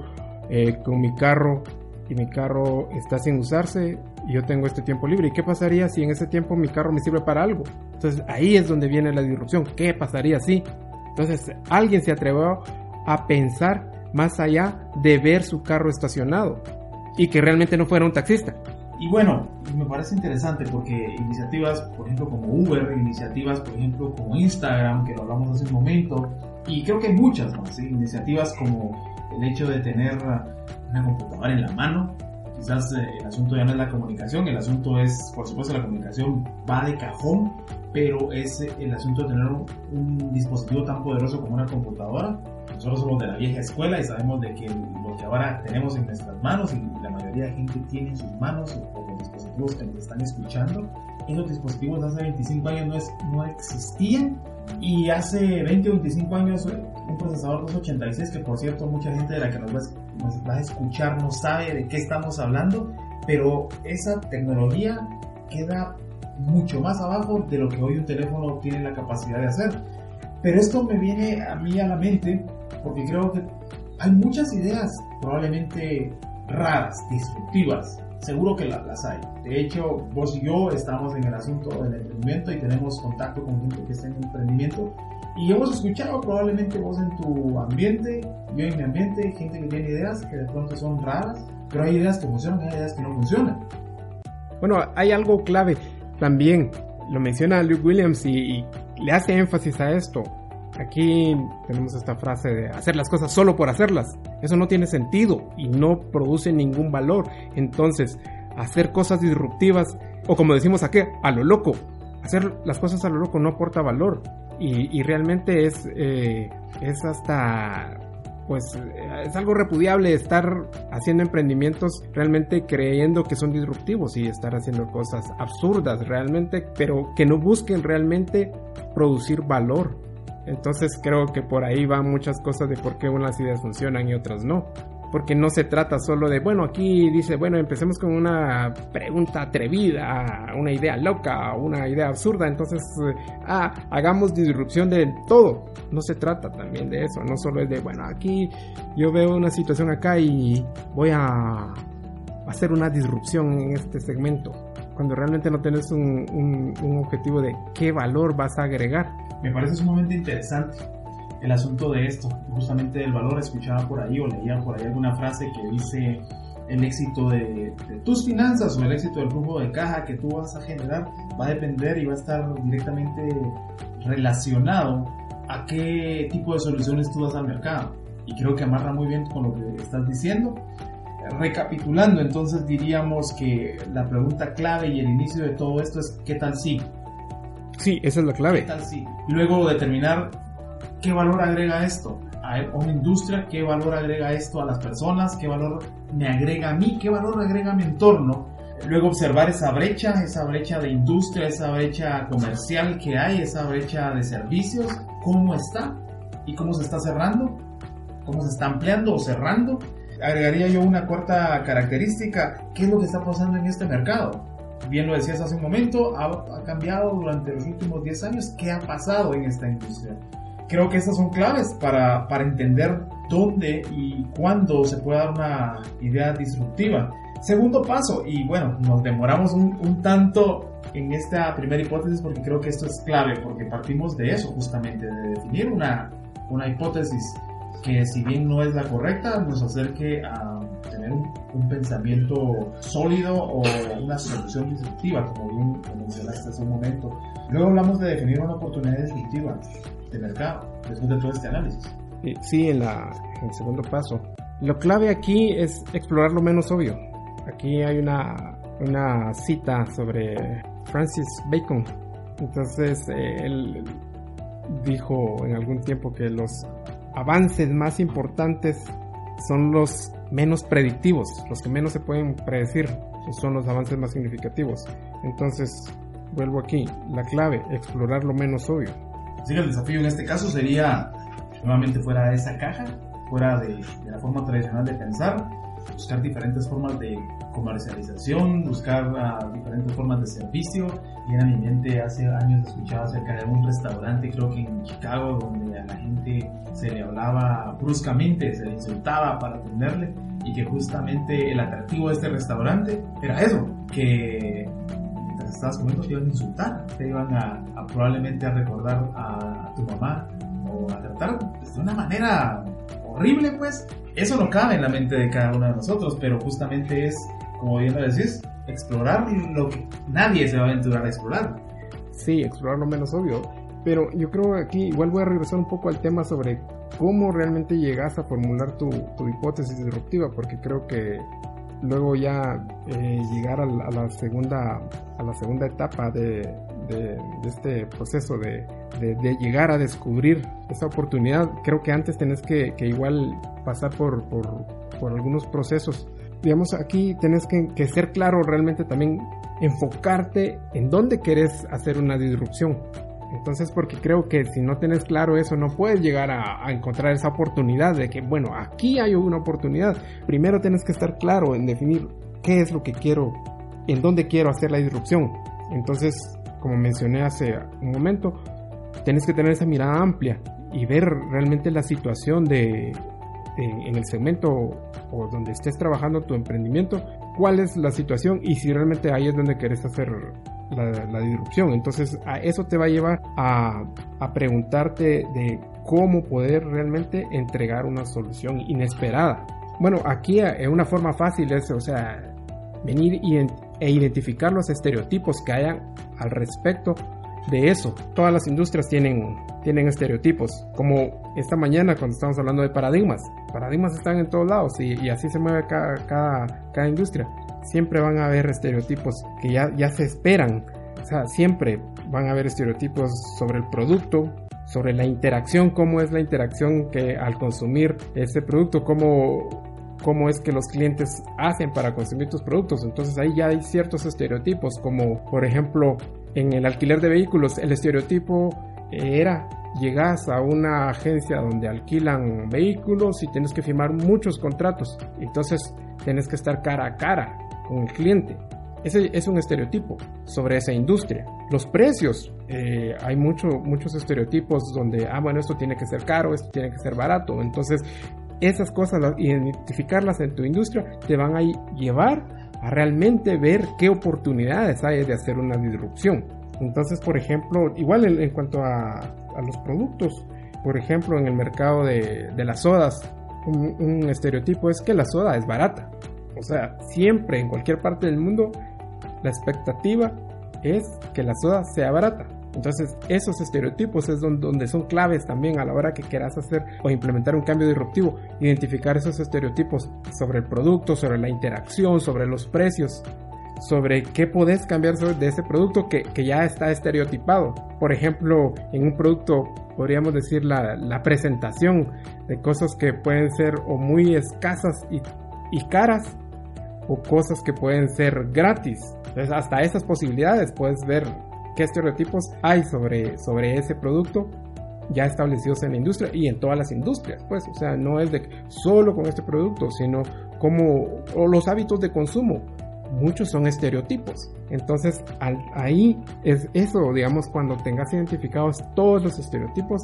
eh, con mi carro y mi carro está sin usarse y yo tengo este tiempo libre. ¿Y qué pasaría si en ese tiempo mi carro me sirve para algo? Entonces ahí es donde viene la disrupción. ¿Qué pasaría si? Entonces alguien se atrevió a pensar más allá de ver su carro estacionado y que realmente no fuera un taxista. Y bueno, me parece interesante porque iniciativas, por ejemplo, como Uber, iniciativas, por ejemplo, como Instagram, que lo hablamos hace un momento, y creo que hay muchas más, iniciativas como el hecho de tener una computadora en la mano. Quizás eh, el asunto ya no es la comunicación, el asunto es, por supuesto, la comunicación va de cajón, pero es eh, el asunto de tener un, un dispositivo tan poderoso como una computadora. Nosotros somos de la vieja escuela y sabemos de que lo que ahora tenemos en nuestras manos y la mayoría de gente tiene en sus manos o los dispositivos que nos están escuchando, esos dispositivos hace 25 años no, es, no existían y hace 20 o 25 años un procesador 286 que por cierto mucha gente de la que nos va, nos va a escuchar no sabe de qué estamos hablando, pero esa tecnología queda mucho más abajo de lo que hoy un teléfono tiene la capacidad de hacer. Pero esto me viene a mí a la mente porque creo que hay muchas ideas probablemente raras, disruptivas. Seguro que las hay. De hecho, vos y yo estamos en el asunto del emprendimiento y tenemos contacto con gente que está en emprendimiento. Y hemos escuchado probablemente vos en tu ambiente, yo en mi ambiente, gente que tiene ideas que de pronto son raras, pero hay ideas que funcionan y hay ideas que no funcionan. Bueno, hay algo clave también, lo menciona Luke Williams y, y le hace énfasis a esto. Aquí tenemos esta frase de hacer las cosas solo por hacerlas. Eso no tiene sentido y no produce ningún valor. Entonces, hacer cosas disruptivas, o como decimos aquí, a lo loco. Hacer las cosas a lo loco no aporta valor. Y, y realmente es, eh, es hasta pues es algo repudiable estar haciendo emprendimientos realmente creyendo que son disruptivos y estar haciendo cosas absurdas realmente, pero que no busquen realmente producir valor. Entonces creo que por ahí van muchas cosas de por qué unas ideas funcionan y otras no. Porque no se trata solo de, bueno, aquí dice, bueno, empecemos con una pregunta atrevida, una idea loca, una idea absurda, entonces, ah, hagamos disrupción de todo. No se trata también de eso, no solo es de, bueno, aquí yo veo una situación acá y voy a hacer una disrupción en este segmento, cuando realmente no tienes un, un, un objetivo de qué valor vas a agregar. Me parece sumamente interesante el asunto de esto, justamente del valor. Escuchaba por ahí o leía por ahí alguna frase que dice el éxito de, de, tus finanzas o el éxito del flujo de caja que tú vas a generar va a depender y va a estar directamente relacionado a qué tipo de soluciones tú das al mercado. Y creo que amarra muy bien con lo que estás diciendo. Recapitulando, entonces diríamos que la pregunta clave y el inicio de todo esto es ¿qué tal si? Sí, esa es la clave. ¿Qué tal si? Luego determinar qué valor agrega esto a una industria, qué valor agrega esto a las personas, qué valor me agrega a mí, qué valor agrega a mi entorno. Luego observar esa brecha, esa brecha de industria, esa brecha comercial que hay, esa brecha de servicios, cómo está y cómo se está cerrando, cómo se está ampliando o cerrando. Agregaría yo una cuarta característica, ¿qué es lo que está pasando en este mercado? Bien lo decías hace un momento, ha, ha cambiado durante los últimos 10 años, ¿qué ha pasado en esta industria? Creo que estas son claves para, para entender dónde y cuándo se puede dar una idea disruptiva. Segundo paso, y bueno, nos demoramos un, un, tanto en esta primera hipótesis porque creo que esto es clave, porque partimos de eso justamente, de definir una, una hipótesis que si bien no es la correcta, nos acerque a tener un, un pensamiento sólido o una solución disruptiva, como bien mencionaste hace un momento. Luego hablamos de definir una oportunidad disruptiva de mercado después de todo este análisis. Sí, en, la, en el segundo paso. Lo clave aquí es explorar lo menos obvio. Aquí hay una, una cita sobre Francis Bacon. Entonces, eh, él dijo en algún tiempo que los avances más importantes son los menos predictivos, los que menos se pueden predecir, son los avances más significativos. Entonces, vuelvo aquí, la clave, explorar lo menos obvio. Así que el desafío en este caso sería nuevamente fuera de esa caja, fuera de, de la forma tradicional de pensar, buscar diferentes formas de comercialización, buscar uh, diferentes formas de servicio. Viene a mi mente hace años escuchaba acerca de un restaurante, creo que en Chicago, donde a la gente se le hablaba bruscamente, se le insultaba para atenderle y que justamente el atractivo de este restaurante era eso, que estabas comiendo te iban a insultar, te iban a, a probablemente a recordar a tu mamá o a tratar de una manera horrible pues. Eso no cabe en la mente de cada uno de nosotros, pero justamente es, como bien lo decís, explorar lo que nadie se va a aventurar a explorar. Sí, explorar lo menos obvio. Pero yo creo que aquí igual voy a regresar un poco al tema sobre cómo realmente llegas a formular tu, tu hipótesis disruptiva, porque creo que luego ya eh, llegar a la, segunda a la segunda etapa de, este proceso de, llegar a descubrir esa oportunidad creo que antes tenés que, igual pasar por, algunos procesos. Digamos aquí tenés que, que ser claro realmente también enfocarte en dónde querés hacer una disrupción entonces, porque creo que si no tienes claro eso, no puedes llegar a, a, encontrar esa oportunidad de que, bueno, aquí hay una oportunidad. Primero tienes que estar claro en definir qué es lo que quiero, en dónde quiero hacer la disrupción. Entonces, como mencioné hace un momento, tienes que tener esa mirada amplia y ver realmente la situación de, de en el segmento o donde estés trabajando tu emprendimiento, cuál es la situación y si realmente ahí es donde quieres hacer la, la, disrupción. Entonces, a eso te va a llevar a, a preguntarte de cómo poder realmente entregar una solución inesperada. Bueno, aquí es una forma fácil es, o sea, venir e identificar los estereotipos que hayan al respecto de eso. Todas las industrias tienen, tienen estereotipos, como esta mañana cuando estamos hablando de paradigmas. Paradigmas están en todos lados y, y así se mueve cada, cada, cada industria siempre van a haber estereotipos que ya, ya se esperan. O sea, siempre van a haber estereotipos sobre el producto, sobre la interacción, cómo es la interacción que al consumir ese producto, cómo, cómo es que los clientes hacen para consumir tus productos. Entonces ahí ya hay ciertos estereotipos, como por ejemplo en el alquiler de vehículos, el estereotipo era llegas a una agencia donde alquilan vehículos y tienes que firmar muchos contratos. Entonces tienes que estar cara a cara con el cliente. Ese es un estereotipo sobre esa industria. Los precios, eh, hay mucho, muchos estereotipos donde, ah, bueno, esto tiene que ser caro, esto tiene que ser barato. Entonces, esas cosas, identificarlas en tu industria, te van a llevar a realmente ver qué oportunidades hay de hacer una disrupción. Entonces, por ejemplo, igual en, en cuanto a, a, los productos, por ejemplo, en el mercado de, las sodas, un, estereotipo es que la soda es barata. O sea, siempre en cualquier parte del mundo, la expectativa es que la soda sea barata. Entonces, esos estereotipos es donde, son claves también a la hora que quieras hacer o implementar un cambio disruptivo. Identificar esos estereotipos sobre el producto, sobre la interacción, sobre los precios, sobre qué podés cambiar de ese producto que, que ya está estereotipado. Por ejemplo, en un producto podríamos decir la, la presentación de cosas que pueden ser o muy escasas y, y caras o cosas que pueden ser gratis. Entonces, hasta esas posibilidades puedes ver qué estereotipos hay sobre, sobre ese producto ya establecidos en la industria y en todas las industrias, pues, o sea, no es de solo con este producto, sino como o los hábitos de consumo. Muchos son estereotipos. Entonces, al, ahí es eso, digamos, cuando tengas identificados todos los estereotipos,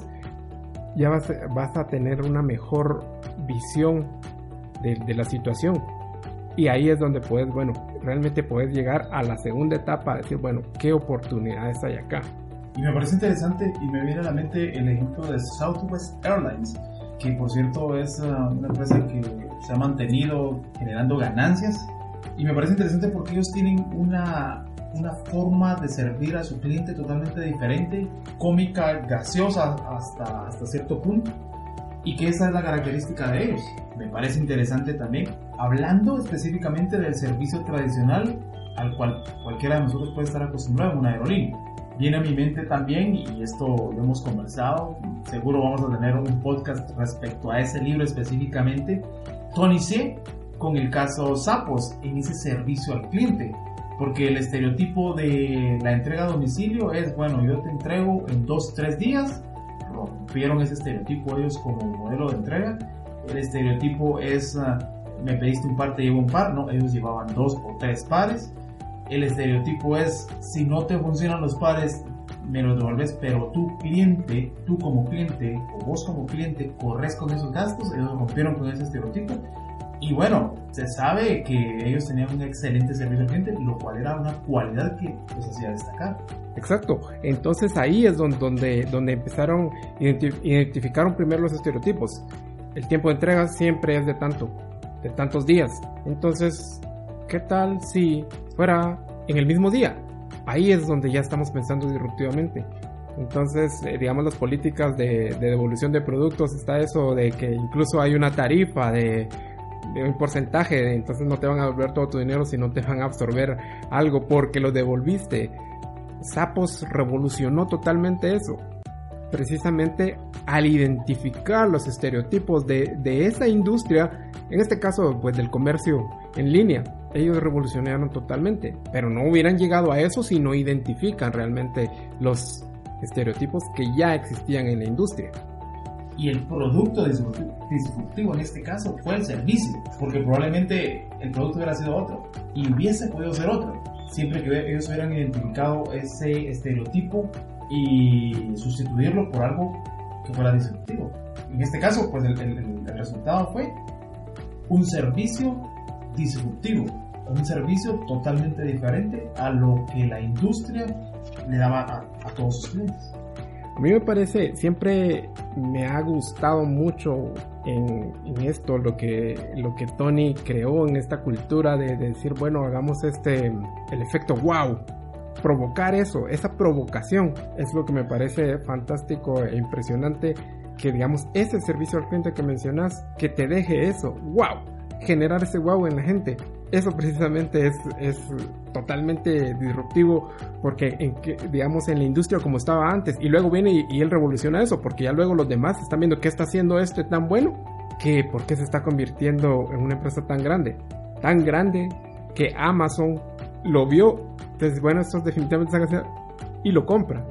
ya vas, vas a tener una mejor visión de, de la situación y ahí es donde puedes, bueno, realmente puedes llegar a la segunda etapa, decir, bueno, ¿qué oportunidades hay acá? Y me parece interesante y me viene a la mente el ejemplo de Southwest Airlines, que por cierto es uh, una empresa que se ha mantenido generando ganancias. Y me parece interesante porque ellos tienen una, una forma de servir a su cliente totalmente diferente, cómica, gaseosa hasta, hasta cierto punto y que esa es la característica de ellos. Me parece interesante también, hablando específicamente del servicio tradicional al cual cualquiera de nosotros puede estar acostumbrado en una aerolínea. Viene a mi mente también, y esto lo hemos conversado, seguro vamos a tener un podcast respecto a ese libro específicamente, Tony C. con el caso Sapos en ese servicio al cliente. Porque el estereotipo de la entrega a domicilio es, bueno, yo te entrego en dos, tres días rompieron ese estereotipo ellos como modelo de entrega. El estereotipo es uh, me pediste un par, te llevo un par, no, ellos llevaban dos o tres pares. El estereotipo es, si no te funcionan los pares, me los devolves, pero tu cliente, tú como cliente o vos como cliente corres con esos gastos, ellos rompieron con ese estereotipo. Y bueno, se sabe que ellos tenían un excelente servicio al cliente, lo cual era una cualidad que los hacía destacar. Exacto. Entonces ahí es donde, donde, empezaron, identificaron primero los estereotipos. El tiempo de entrega siempre es de tanto, de tantos días. Entonces, ¿qué tal si fuera en el mismo día? Ahí es donde ya estamos pensando disruptivamente. Entonces, eh, digamos, las políticas de, devolución de productos, está eso de que incluso hay una tarifa de un porcentaje, entonces no te van a devolver todo tu dinero, sino te van a absorber algo porque lo devolviste. Sapos revolucionó totalmente eso. Precisamente al identificar los estereotipos de, de esa industria, en este caso, pues del comercio en línea, ellos revolucionaron totalmente, pero no hubieran llegado a eso si no identifican realmente los estereotipos que ya existían en la industria. Y el producto disruptivo en este caso fue el servicio, porque probablemente el producto hubiera sido otro y hubiese podido ser otro, siempre que ellos hubieran identificado ese estereotipo y sustituirlo por algo que fuera disruptivo. En este caso, pues el, el resultado fue un servicio disruptivo, un servicio totalmente diferente a lo que la industria le daba a, todos sus clientes. A mí me parece, siempre me ha gustado mucho en, esto lo que, lo que Tony creó en esta cultura de, decir, bueno, hagamos este, el efecto wow, provocar eso, esa provocación, es lo que me parece fantástico e impresionante, que digamos, ese servicio al cliente que mencionas, que te deje eso, wow, generar ese wow en la gente eso precisamente es, es totalmente disruptivo porque en que, digamos en la industria como estaba antes y luego viene y, él revoluciona eso porque ya luego los demás están viendo qué está haciendo esto tan bueno que por qué se está convirtiendo en una empresa tan grande tan grande que Amazon lo vio entonces bueno estos definitivamente están haciendo y lo compra.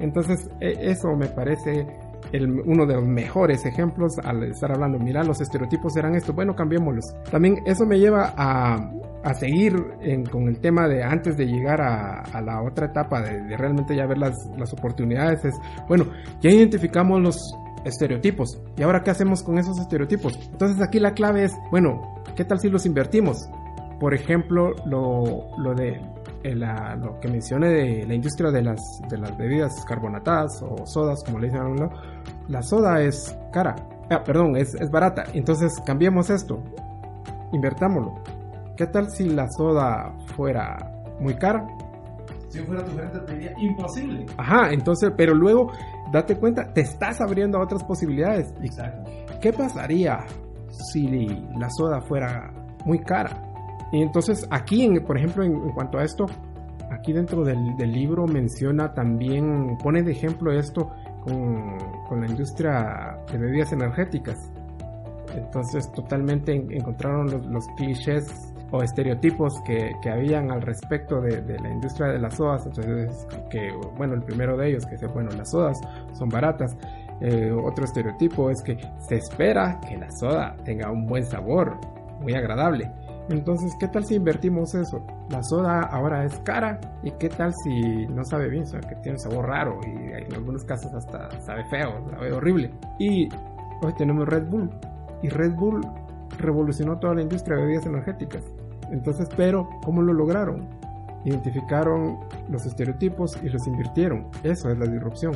Entonces e, eso me parece uno de los mejores ejemplos al estar hablando, mira, los estereotipos eran esto, bueno, cambiémoslos. También eso me lleva a, a seguir con el tema de antes de llegar a, la otra etapa de, realmente ya ver las, las oportunidades, es, bueno, ya identificamos los estereotipos. ¿Y ahora qué hacemos con esos estereotipos? Entonces aquí la clave es, bueno, ¿qué tal si los invertimos? Por ejemplo, lo, lo de lo que mencioné de la industria de las, de las bebidas carbonatadas o sodas, como le dicen a uno, la soda es cara, ah, perdón, es, es barata. Entonces cambiemos esto, invertámoslo. ¿Qué tal si la soda fuera muy cara? Si fuera tu gerente te diría imposible. Ajá, entonces, pero luego date cuenta, te estás abriendo a otras posibilidades. Exacto. ¿Qué pasaría si la soda fuera muy cara? Y entonces aquí, en, por ejemplo, en, cuanto a esto, aquí dentro del, libro menciona también, pone de ejemplo esto con, con la industria de bebidas energéticas. Entonces totalmente encontraron los, clichés o estereotipos que, que, habían al respecto de, la industria de las sodas. Entonces, que bueno, el primero de ellos, que es bueno, las sodas son baratas. Eh, otro estereotipo es que se espera que la soda tenga un buen sabor, muy agradable. Entonces, ¿qué tal si invertimos eso? La soda ahora es cara y qué tal si no sabe bien, o sea, que tiene un sabor raro y en algunos casos hasta sabe feo, sabe horrible. Y hoy tenemos Red Bull y Red Bull revolucionó toda la industria de bebidas energéticas. Entonces, pero ¿cómo lo lograron? Identificaron los estereotipos y los invirtieron. Eso es la disrupción.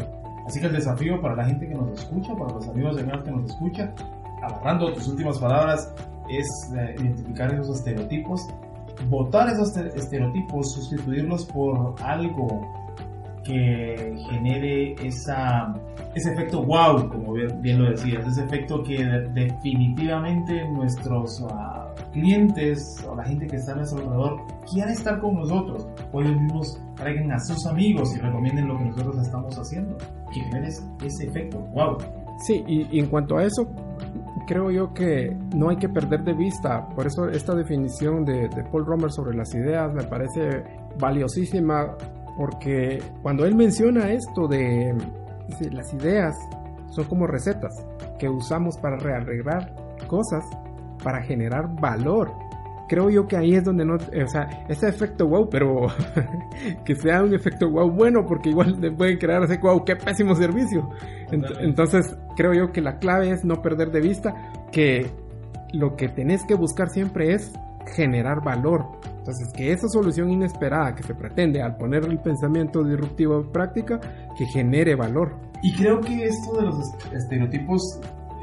Así que el desafío para la gente que nos escucha, para los amigos de que nos escucha, agarrando tus últimas palabras, es eh, identificar esos estereotipos, votar esos estereotipos, sustituirlos por algo que genere esa, ese efecto wow, como bien, lo decías, ese efecto que definitivamente nuestros ah, clientes o la gente que está a nuestro alrededor quiera estar con nosotros, o ellos mismos traigan a sus amigos y recomienden lo que nosotros estamos haciendo, que genere ese efecto wow. Sí, y en cuanto a eso, creo yo que no hay que perder de vista. Por eso esta definición de, Paul Romer sobre las ideas me parece valiosísima porque cuando él menciona esto de las ideas son como recetas que usamos para rearreglar cosas, para generar valor. Creo yo que ahí es donde no, o sea, ese efecto wow, pero que sea un efecto wow bueno, porque igual le pueden crear ese wow, qué pésimo servicio. Entonces, creo yo que la clave es no perder de vista que lo que tenés que buscar siempre es generar valor. Entonces, que esa solución inesperada que se pretende al poner el pensamiento disruptivo en práctica, que genere valor. Y creo que esto de los estereotipos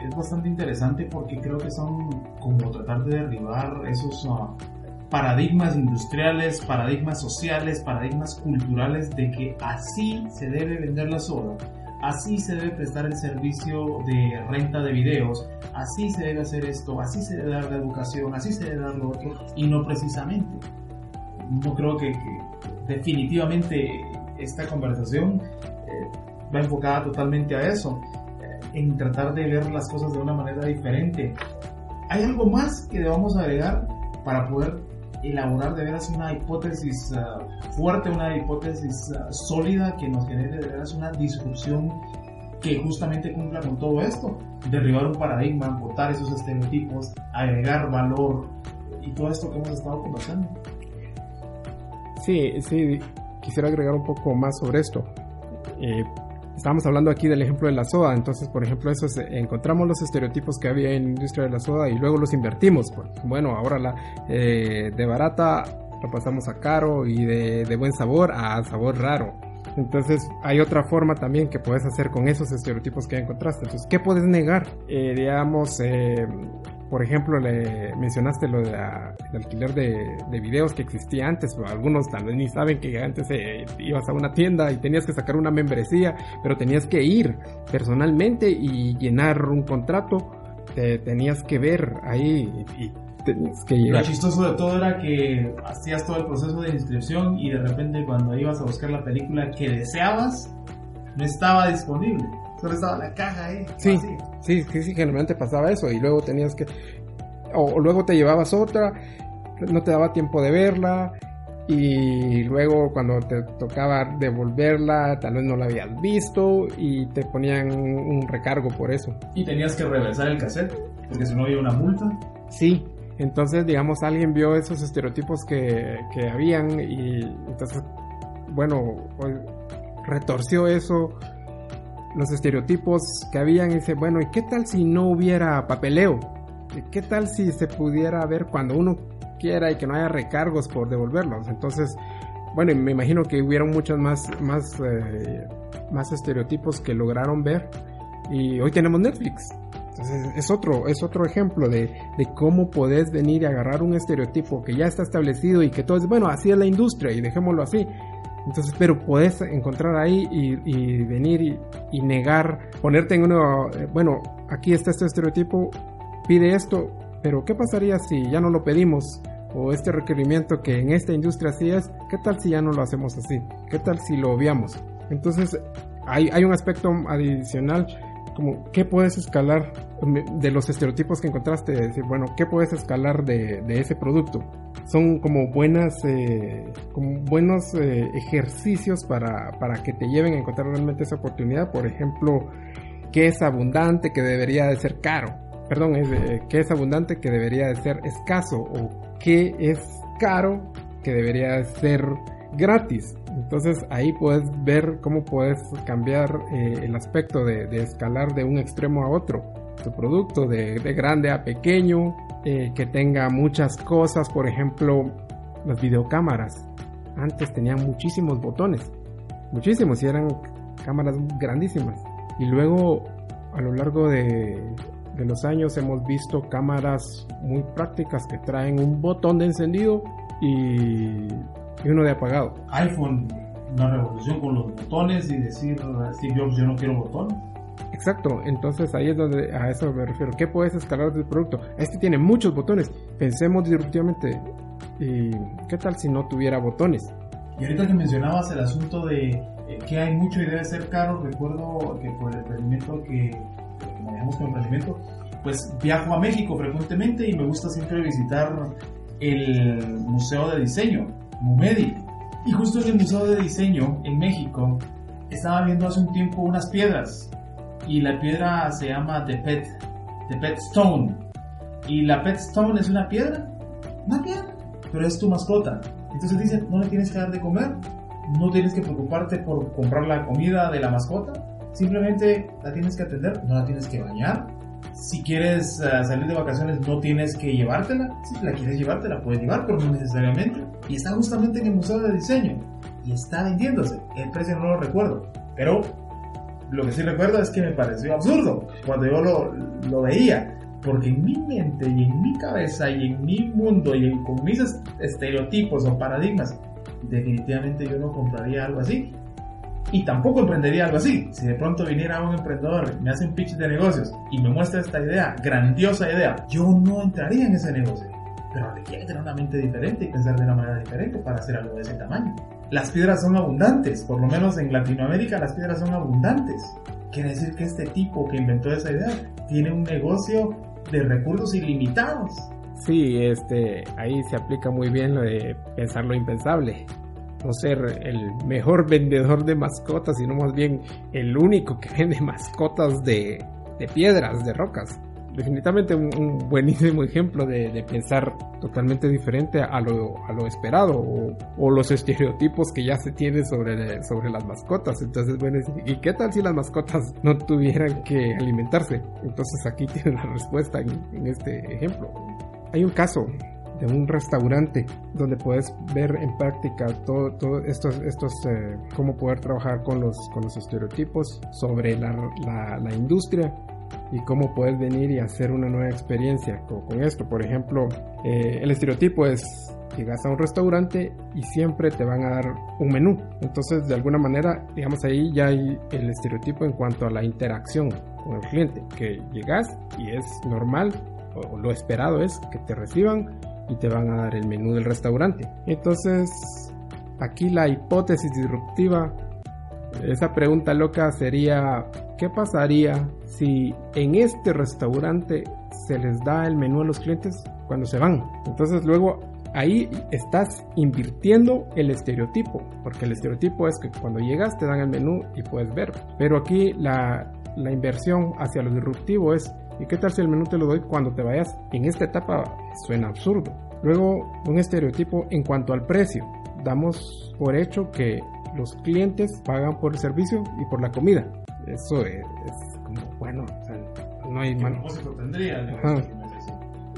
es bastante interesante porque creo que son como tratar de derribar esos uh, paradigmas industriales, paradigmas sociales, paradigmas culturales de que así se debe vender la soda, así se debe prestar el servicio de renta de videos, así se debe hacer esto, así se debe dar la educación, así se debe dar lo otro, y no precisamente. No creo que, definitivamente esta conversación eh, va enfocada totalmente a eso, en tratar de ver las cosas de una manera diferente. ¿Hay algo más que debamos agregar para poder elaborar de veras una hipótesis uh, fuerte, una hipótesis uh, sólida que nos genere de veras una disrupción que justamente cumpla con todo esto, derribar un paradigma, votar esos estereotipos, agregar valor y todo esto que hemos estado conversando. Sí, sí, quisiera agregar un poco más sobre esto. Eh, Estábamos hablando aquí del ejemplo de la soda, entonces, por ejemplo, eso encontramos los estereotipos que había en la industria de la soda y luego los invertimos. Bueno, ahora la eh, de barata lo pasamos a caro y de buen sabor a sabor raro. Entonces hay otra forma también que puedes hacer con esos estereotipos que encontraste. Entonces, ¿qué puedes negar? Eh, digamos, eh, por ejemplo, le mencionaste lo del alquiler de, de, videos que existía antes. Algunos tal vez ni saben que antes eh, ibas a una tienda y tenías que sacar una membresía, pero tenías que ir personalmente y llenar un contrato. Te tenías que ver ahí y lo chistoso de todo era que hacías todo el proceso de inscripción y de repente cuando ibas a buscar la película que deseabas, no estaba disponible. Solo estaba la caja ahí. Sí, sí, sí, sí, generalmente pasaba eso y luego tenías que... O, luego te llevabas otra, no te daba tiempo de verla y luego cuando te tocaba devolverla tal vez no la habías visto y te ponían un recargo por eso. Y tenías que reversar el cassette porque si no había una multa. Sí, entonces, digamos, alguien vio esos estereotipos que, que habían y entonces, bueno, pues, retorció eso, los estereotipos que habían y dice, bueno, ¿y qué tal si no hubiera papeleo? ¿Qué tal si se pudiera ver cuando uno quiera y que no haya recargos por devolverlos? Entonces, bueno, me imagino que hubieron muchos más, más, eh, más estereotipos que lograron ver. Y hoy tenemos Netflix es otro, es otro ejemplo de, cómo podés venir y agarrar un estereotipo que ya está establecido y que todo es, bueno, así es la industria y dejémoslo así. Entonces, pero podés encontrar ahí y, venir y, negar, ponerte en uno, eh, bueno, aquí está este estereotipo, pide esto, pero ¿qué pasaría si ya no lo pedimos? O este requerimiento que en esta industria así es, ¿qué tal si ya no lo hacemos así? ¿Qué tal si lo obviamos? Entonces, hay, hay un aspecto adicional como qué puedes escalar de los estereotipos que encontraste, decir, bueno, qué puedes escalar de, ese producto. Son como buenas, eh, como buenos eh, ejercicios para, para que te lleven a encontrar realmente esa oportunidad. Por ejemplo, qué es abundante que debería de ser caro. Perdón, es, eh, qué es abundante que debería de ser escaso o qué es caro que debería de ser gratis. Entonces ahí puedes ver cómo puedes cambiar eh, el aspecto de, escalar de un extremo a otro. Tu producto de, grande a pequeño, eh, que tenga muchas cosas, por ejemplo, las videocámaras. Antes tenían muchísimos botones, muchísimos y eran cámaras grandísimas. Y luego a lo largo de, de los años hemos visto cámaras muy prácticas que traen un botón de encendido y y uno de apagado. iPhone, una revolución con los botones y decir Steve Jobs, yo no quiero botón. Exacto, entonces ahí es donde a eso me refiero. ¿Qué puedes escalar del producto? Este tiene muchos botones. Pensemos disruptivamente. ¿Y qué tal si no tuviera botones? Y ahorita que mencionabas el asunto de eh, que hay mucho y debe ser caro, recuerdo que por el emprendimiento que manejamos con emprendimiento, pues viajo a México frecuentemente y me gusta siempre visitar el Museo de Diseño Mumedi. Y justo en el Museo de Diseño en México estaba viendo hace un tiempo unas piedras y la piedra se llama The Pet, The Pet Stone. Y la Pet Stone es una piedra, una piedra, pero es tu mascota. Entonces dicen, no le tienes que dar de comer, no tienes que preocuparte por comprar la comida de la mascota, simplemente la tienes que atender, no la tienes que bañar. Si quieres uh, salir de vacaciones, no tienes que llevártela. Si la quieres llevarte, la puedes llevar, pero no necesariamente. Y está justamente en el Museo de Diseño. Y está vendiéndose. El precio no lo recuerdo. Pero lo que sí recuerdo es que me pareció absurdo cuando yo lo, lo veía. Porque en mi mente y en mi cabeza y en mi mundo y en, con mis estereotipos o paradigmas, definitivamente yo no compraría algo así. Y tampoco emprendería algo así. Si de pronto viniera un emprendedor, me hace un pitch de negocios y me muestra esta idea, grandiosa idea, yo no entraría en ese negocio. Pero requiere tener una mente diferente y pensar de una manera diferente para hacer algo de ese tamaño. Las piedras son abundantes, por lo menos en Latinoamérica las piedras son abundantes. Quiere decir que este tipo que inventó esa idea tiene un negocio de recursos ilimitados. Sí, este, ahí se aplica muy bien lo de pensar lo impensable. No ser el mejor vendedor de mascotas, sino más bien el único que vende mascotas de, de piedras, de rocas. Definitivamente un, un buenísimo ejemplo de, de, pensar totalmente diferente a lo, a lo esperado o, o, los estereotipos que ya se tienen sobre, sobre las mascotas. Entonces, bueno, ¿y qué tal si las mascotas no tuvieran que alimentarse? Entonces aquí tienen la respuesta en, en este ejemplo. Hay un caso de un restaurante donde puedes ver en práctica todo, todo estos, estos eh, cómo poder trabajar con los, con los estereotipos sobre la, la, la, industria y cómo puedes venir y hacer una nueva experiencia con, con esto. Por ejemplo, eh, el estereotipo es llegas a un restaurante y siempre te van a dar un menú. Entonces, de alguna manera, digamos ahí ya hay el estereotipo en cuanto a la interacción con el cliente, que llegas y es normal o lo esperado es que te reciban y te van a dar el menú del restaurante. Entonces, aquí la hipótesis disruptiva, esa pregunta loca sería, ¿qué pasaría si en este restaurante se les da el menú a los clientes cuando se van? Entonces luego ahí estás invirtiendo el estereotipo, porque el estereotipo es que cuando llegas te dan el menú y puedes ver. Pero aquí la, la inversión hacia lo disruptivo es ¿Y qué tal si el menú te lo doy cuando te vayas? En esta etapa suena absurdo. Luego, un estereotipo en cuanto al precio. Damos por hecho que los clientes pagan por el servicio y por la comida. Eso es, es como, bueno, o sea, no hay mal. tendría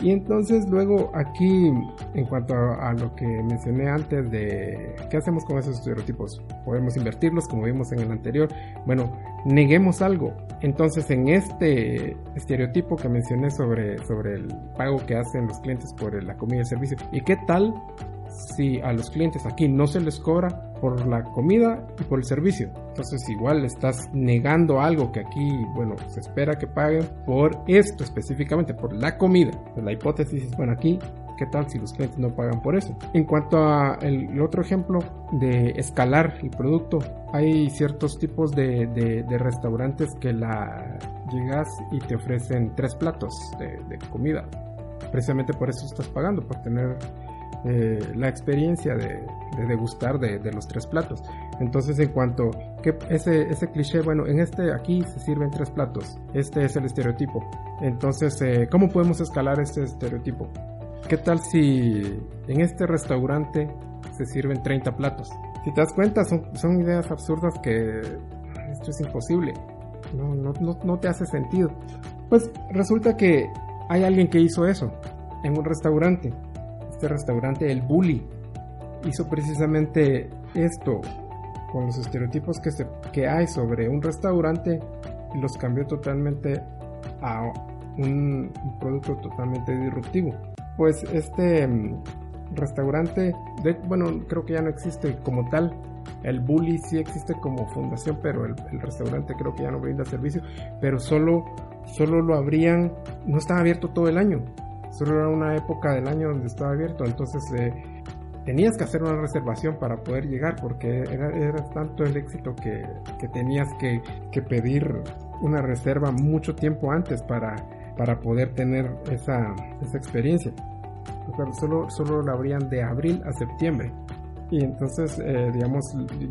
y entonces luego aquí, en cuanto a, a, lo que mencioné antes de qué hacemos con esos estereotipos, podemos invertirlos como vimos en el anterior. Bueno, neguemos algo. Entonces en este estereotipo que mencioné sobre, sobre el pago que hacen los clientes por la comida y el servicio, ¿y qué tal si a los clientes aquí no se les cobra por la comida y por el servicio. Entonces igual estás negando algo que aquí, bueno, se espera que paguen por esto específicamente, por la comida. La hipótesis es, bueno, aquí, ¿qué tal si los clientes no pagan por eso? En cuanto a el, otro ejemplo de escalar el producto, hay ciertos tipos de, restaurantes que la llegas y te ofrecen tres platos de, comida. Precisamente por eso estás pagando, por tener eh, la experiencia de, de degustar de, los tres platos. Entonces, en cuanto que ese, ese cliché, bueno, en este aquí se sirven tres platos. Este es el estereotipo. Entonces, eh, ¿cómo podemos escalar este estereotipo? ¿Qué tal si en este restaurante se sirven 30 platos? Si te das cuenta, son, ideas absurdas que esto es imposible. No, no, no, no te hace sentido. Pues resulta que hay alguien que hizo eso en un restaurante este restaurante, el Bully, hizo precisamente esto con los estereotipos que, se, que hay sobre un restaurante y los cambió totalmente a un, producto totalmente disruptivo. Pues este mm, restaurante, de, bueno, creo que ya no existe como tal. El Bully sí existe como fundación, pero el, restaurante creo que ya no brinda servicio. Pero solo, solo lo abrían, no estaba abierto todo el año solo era una época del año donde estaba abierto, entonces eh, tenías que hacer una reservación para poder llegar porque era, era tanto el éxito que, que tenías que, que, pedir una reserva mucho tiempo antes para, para poder tener esa, esa experiencia. Solo, solo la abrían de abril a septiembre. Y entonces, eh, digamos,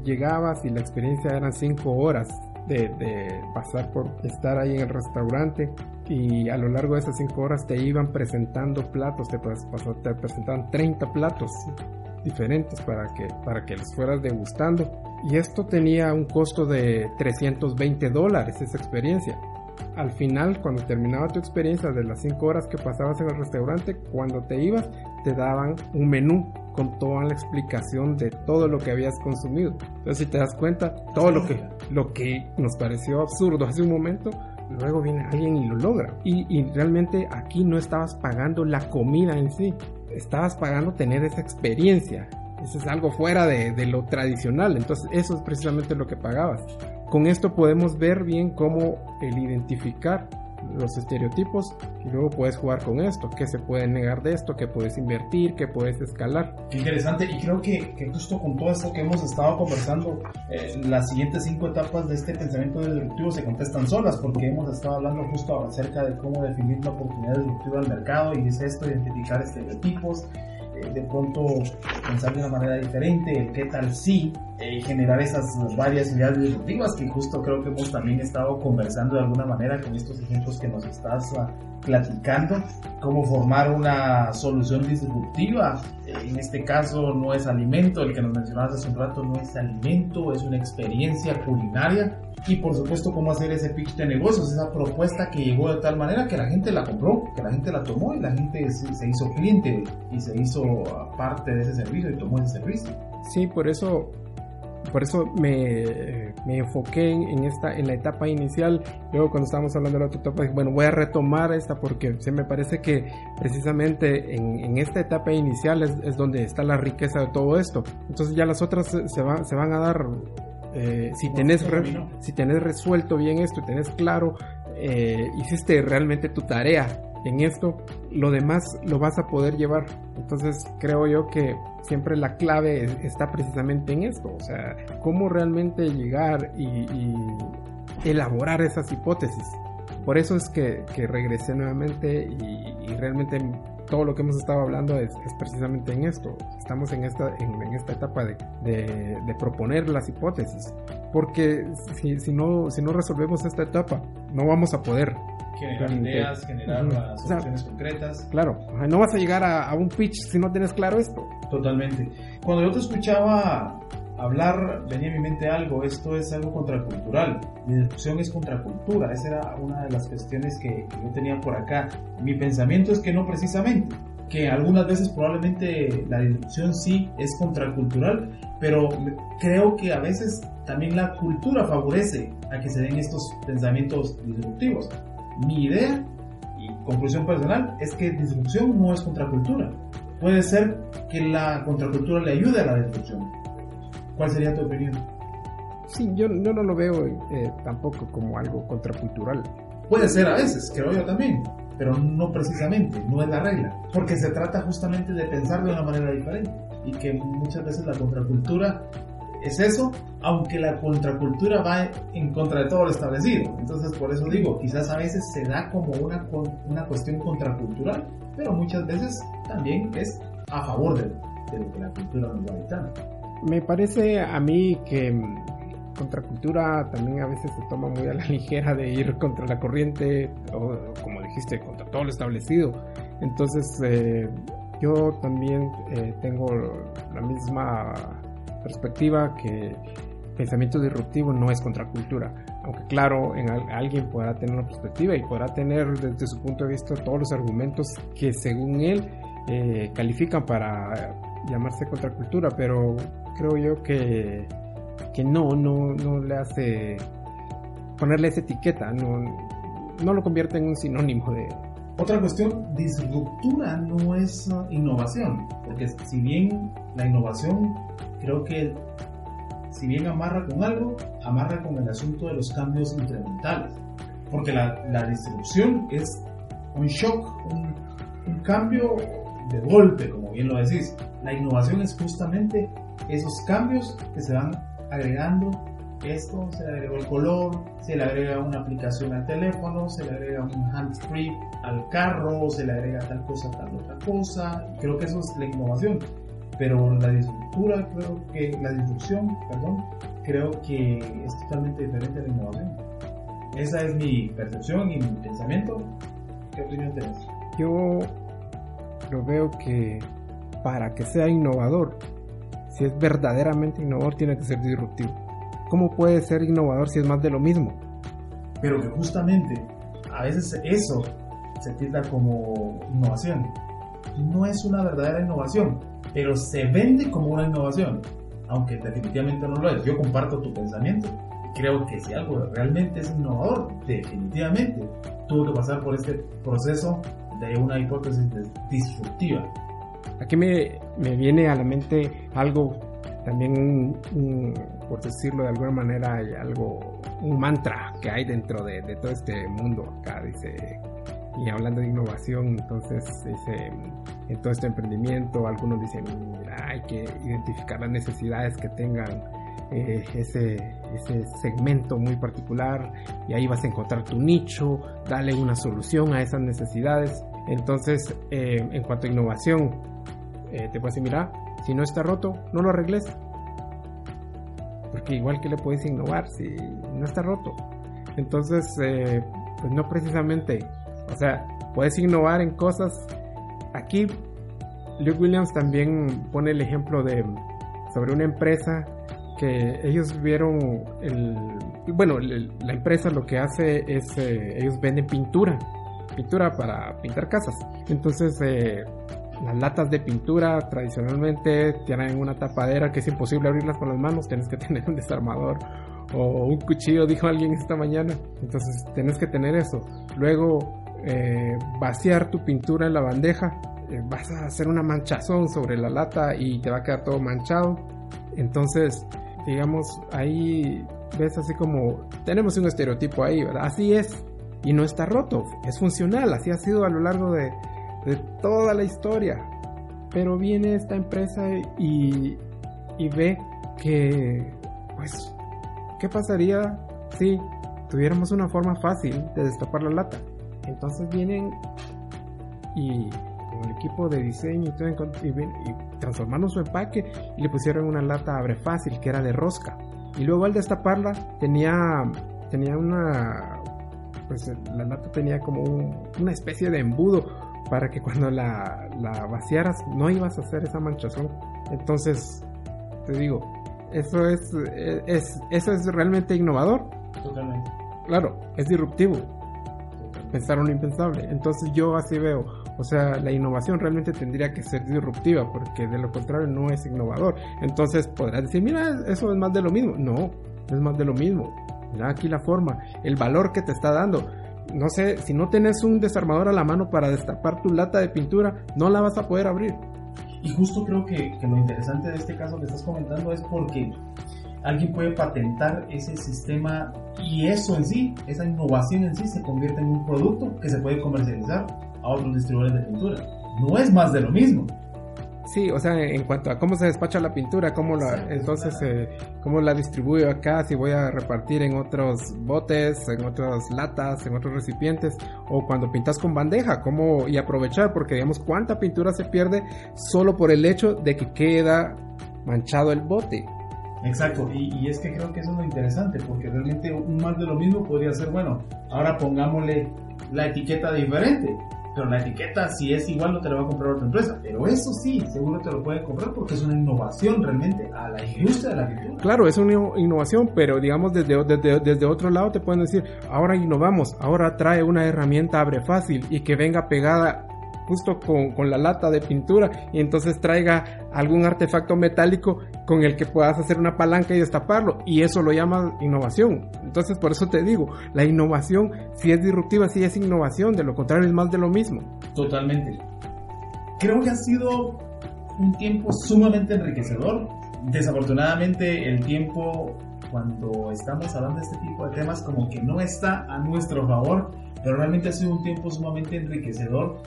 llegabas y la experiencia eran cinco horas de, pasar por estar ahí en el restaurante y a lo largo de esas 5 horas te iban presentando platos, te, te presentaban 30 platos diferentes para que, para que los fueras degustando. Y esto tenía un costo de 320 dólares esa experiencia. Al final, cuando terminaba tu experiencia de las 5 horas que pasabas en el restaurante, cuando te ibas, te daban un menú con toda la explicación de todo lo que habías consumido. Entonces, si te das cuenta, todo lo que, lo que nos pareció absurdo hace un momento, luego viene alguien y lo logra. Y, y realmente aquí no estabas pagando la comida en sí, estabas pagando tener esa experiencia. Eso es algo fuera de, de, lo tradicional. Entonces, eso es precisamente lo que pagabas. Con esto podemos ver bien cómo el identificar los estereotipos y luego puedes jugar con esto, qué se puede negar de esto, qué puedes invertir, qué puedes escalar. Qué interesante. Y creo que, que justo con todo esto que hemos estado conversando, eh, las siguientes cinco etapas de este pensamiento disruptivo se contestan solas porque hemos estado hablando justo acerca de cómo definir la oportunidad disruptiva del mercado y es esto, identificar estereotipos, de pronto pensar de una manera diferente, qué tal si eh, generar esas varias ideas disruptivas que justo creo que hemos también estado conversando de alguna manera con estos ejemplos que nos estás uh, platicando, cómo formar una solución disruptiva. En este caso no es alimento, el que nos mencionabas hace un rato no es alimento, es una experiencia culinaria y por supuesto cómo hacer ese pitch de negocios, esa propuesta que llegó de tal manera que la gente la compró, que la gente la tomó y la gente se, hizo cliente y se hizo parte de ese servicio y tomó ese servicio. Sí, por eso por eso me, me enfoqué en, esta en la etapa inicial luego cuando estábamos hablando de la otra etapa dije, bueno voy a retomar esta porque se me parece que precisamente en, en esta etapa inicial es, es, donde está la riqueza de todo esto entonces ya las otras se, se, se van a dar eh, si, tenés si tenés resuelto bien esto y tenés claro, eh, hiciste realmente tu tarea en esto, lo demás lo vas a poder llevar. Entonces creo yo que siempre la clave está precisamente en esto, o sea, cómo realmente llegar y, elaborar esas hipótesis. Por eso es que, regresé nuevamente y, y realmente todo lo que hemos estado hablando es, precisamente en esto. Estamos en esta, en, esta etapa de, de, proponer las hipótesis. Porque si, si, no, si no resolvemos esta etapa, no vamos a poder generar ideas, generar soluciones concretas. Claro, no vas a llegar a, a, un pitch si no tienes claro esto. Totalmente. Cuando yo te escuchaba hablar, venía a mi mente algo, esto es algo contracultural, mi disrupción es contracultura, esa era una de las cuestiones que, yo tenía por acá. Mi pensamiento es que no precisamente, que algunas veces probablemente la disrupción sí es contracultural, pero creo que a veces también la cultura favorece a que se den estos pensamientos disruptivos. Mi idea y conclusión personal es que disrupción no es contracultura. Puede ser que la contracultura le ayude a la disrupción ¿Cuál sería tu opinión? Sí, yo, no lo veo eh, tampoco como algo contracultural. Puede ser a veces, creo yo también, pero no precisamente, no es la regla, porque se trata justamente de pensar de una manera diferente y que muchas veces la contracultura es eso, aunque la contracultura va en contra de todo lo establecido. Entonces, por eso digo, quizás a veces se da como una, una cuestión contracultural, pero muchas veces también es a favor de, de la cultura nos. Me parece a mí que mm, contracultura también a veces se toma muy a la ligera de ir contra la corriente o como dijiste contra todo lo establecido entonces eh, yo también eh, tengo la misma perspectiva que pensamiento disruptivo no es contracultura. Aunque claro en alguien podrá tener una perspectiva y podrá tener desde su punto de vista todos los argumentos que según él eh, califican para llamarse contracultura pero creo yo que, que no, no, no le hace ponerle esa etiqueta, no, no lo convierte en un sinónimo de... Otra cuestión, disruptura no es innovación, porque si bien la innovación creo que si bien amarra con algo, amarra con el asunto de los cambios incrementales, porque la, la distribución es un shock, un, un cambio de golpe, como bien lo decís. La innovación es justamente esos cambios que se van agregando. Esto se le agregó el color, se le agrega una aplicación al teléfono, se le agrega un hands-free al carro, se le agrega tal cosa, tal otra cosa. Creo que eso es la innovación. Pero la disruptura, creo que, la disrupción, perdón, creo que es totalmente diferente a la innovación. Esa es mi percepción y mi pensamiento. ¿Qué opinión tienes? Yo lo veo que para que sea innovador, si es verdaderamente innovador, tiene que ser disruptivo. ¿Cómo puede ser innovador si es más de lo mismo? Pero que justamente a veces eso se tilda como innovación. No es una verdadera innovación, pero se vende como una innovación, aunque definitivamente no lo es. Yo comparto tu pensamiento. Creo que si algo realmente es innovador, definitivamente tuvo que pasar por este proceso de una hipótesis disruptiva. Aquí me, me viene a la mente algo, también por decirlo de alguna manera, algo, un mantra que hay dentro de, de todo este mundo acá, dice y hablando de innovación, entonces en todo este emprendimiento, algunos dicen, hay que identificar las necesidades que tengan eh, ese, ese segmento muy particular y ahí vas a encontrar tu nicho, dale una solución a esas necesidades. Entonces, eh, en cuanto a innovación, eh, te puedes decir, mira, si no está roto, no lo arregles. Porque igual que le puedes innovar si no está roto. Entonces, pues no precisamente o sea, puedes innovar en cosas. Aquí, Luke Williams también pone el ejemplo de sobre una empresa que ellos vieron el bueno la empresa lo que hace es eh, ellos venden pintura pintura para pintar casas. Entonces eh, las latas de pintura tradicionalmente tienen una tapadera que es imposible abrirlas con las manos tienes que tener un desarmador o un cuchillo dijo alguien esta mañana. Entonces tienes que tener eso. Luego eh, vaciar tu pintura en la bandeja, eh, vas a hacer una manchazón sobre la lata y te va a quedar todo manchado. Entonces, digamos, ahí ves así como, tenemos un estereotipo ahí, ¿verdad? Así es, y no está roto, es funcional, así ha sido a lo largo de, toda la historia. Pero viene esta empresa y, y ve que, pues, ¿qué pasaría si tuviéramos una forma fácil de destapar la lata? Entonces vienen y con el equipo de diseño y, todo, y, transformaron su empaque y le pusieron una lata abre fácil que era de rosca. Y luego al destaparla tenía, tenía una... Pues la lata tenía como una especie de embudo para que cuando la, la vaciaras no ibas a hacer esa manchazón. Entonces, te digo, eso es, es, eso es realmente innovador. Totalmente. Claro, es disruptivo pensaron lo impensable. Entonces yo así veo, o sea, la innovación realmente tendría que ser disruptiva, porque de lo contrario no es innovador. Entonces podrás decir, mira, eso es más de lo mismo. No, es más de lo mismo. Mira aquí la forma, el valor que te está dando. No sé, si no tienes un desarmador a la mano para destapar tu lata de pintura, no la vas a poder abrir. Y justo creo que, que lo interesante de este caso que estás comentando es porque alguien puede patentar ese sistema y eso en sí, esa innovación en sí se convierte en un producto que se puede comercializar a otros distribuidores de pintura. No es más de lo mismo. Sí, o sea, en cuanto a cómo se despacha la pintura, cómo la, entonces, eh, cómo la distribuyo acá, si voy a repartir en otros botes, en otras latas, en otros recipientes, o cuando pintas con bandeja, cómo y aprovechar, porque digamos cuánta pintura se pierde solo por el hecho de que queda manchado el bote. Exacto, y, es que creo que eso es lo interesante, porque realmente un más de lo mismo podría ser, bueno, ahora pongámosle la etiqueta diferente, pero la etiqueta si es igual no te la va a comprar otra empresa, pero eso sí, seguro te lo pueden comprar porque es una innovación realmente a la industria de la pintura. Claro, es una innovación, pero digamos desde, desde, desde otro lado te pueden decir, ahora innovamos, ahora trae una herramienta abre fácil y que venga pegada justo con, con, la lata de pintura y entonces traiga algún artefacto metálico con el que puedas hacer una palanca y destaparlo y eso lo llama innovación. Entonces por eso te digo, la innovación si es disruptiva, si es innovación, de lo contrario es más de lo mismo. Totalmente. Creo que ha sido un tiempo sumamente enriquecedor. Desafortunadamente el tiempo cuando estamos hablando de este tipo de temas como que no está a nuestro favor, pero realmente ha sido un tiempo sumamente enriquecedor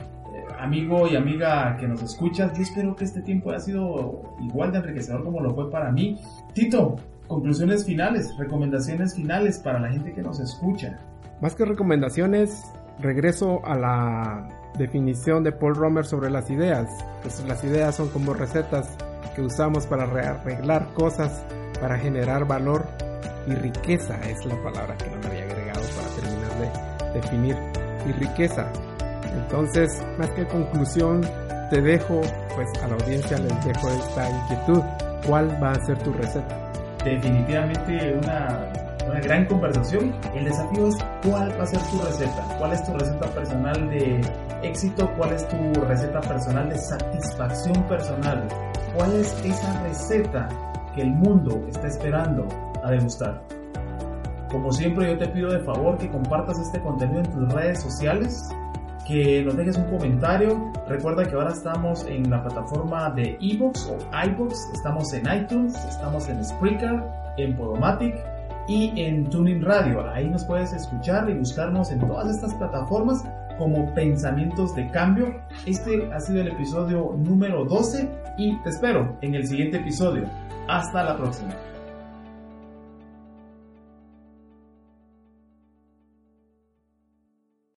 amigo y amiga que nos escuchas, yo espero que este tiempo haya sido igual de enriquecedor como lo fue para mí. Tito, conclusiones finales, recomendaciones finales para la gente que nos escucha. Más que recomendaciones, regreso a la definición de Paul Romer sobre las ideas. Pues las ideas son como recetas que usamos para arreglar cosas, para generar valor y riqueza es la palabra que nos había agregado para terminar de definir y riqueza. Entonces, más que conclusión, te dejo, pues a la audiencia les dejo esta inquietud. ¿Cuál va a ser tu receta? Definitivamente una, una gran conversación. El desafío es cuál va a ser tu receta. ¿Cuál es tu receta personal de éxito? ¿Cuál es tu receta personal de satisfacción personal? ¿Cuál es esa receta que el mundo está esperando a degustar? Como siempre yo te pido de favor que compartas este contenido en tus redes sociales, que nos dejes un comentario. Recuerda que ahora estamos en la plataforma de iBox o iBox, estamos en iTunes, estamos en Spreaker, en Podomatic y en Tuning Radio. Ahí nos puedes escuchar y buscarnos en todas estas plataformas como Pensamientos de Cambio. Este ha sido el episodio número 12 y te espero en el siguiente episodio. Hasta la próxima.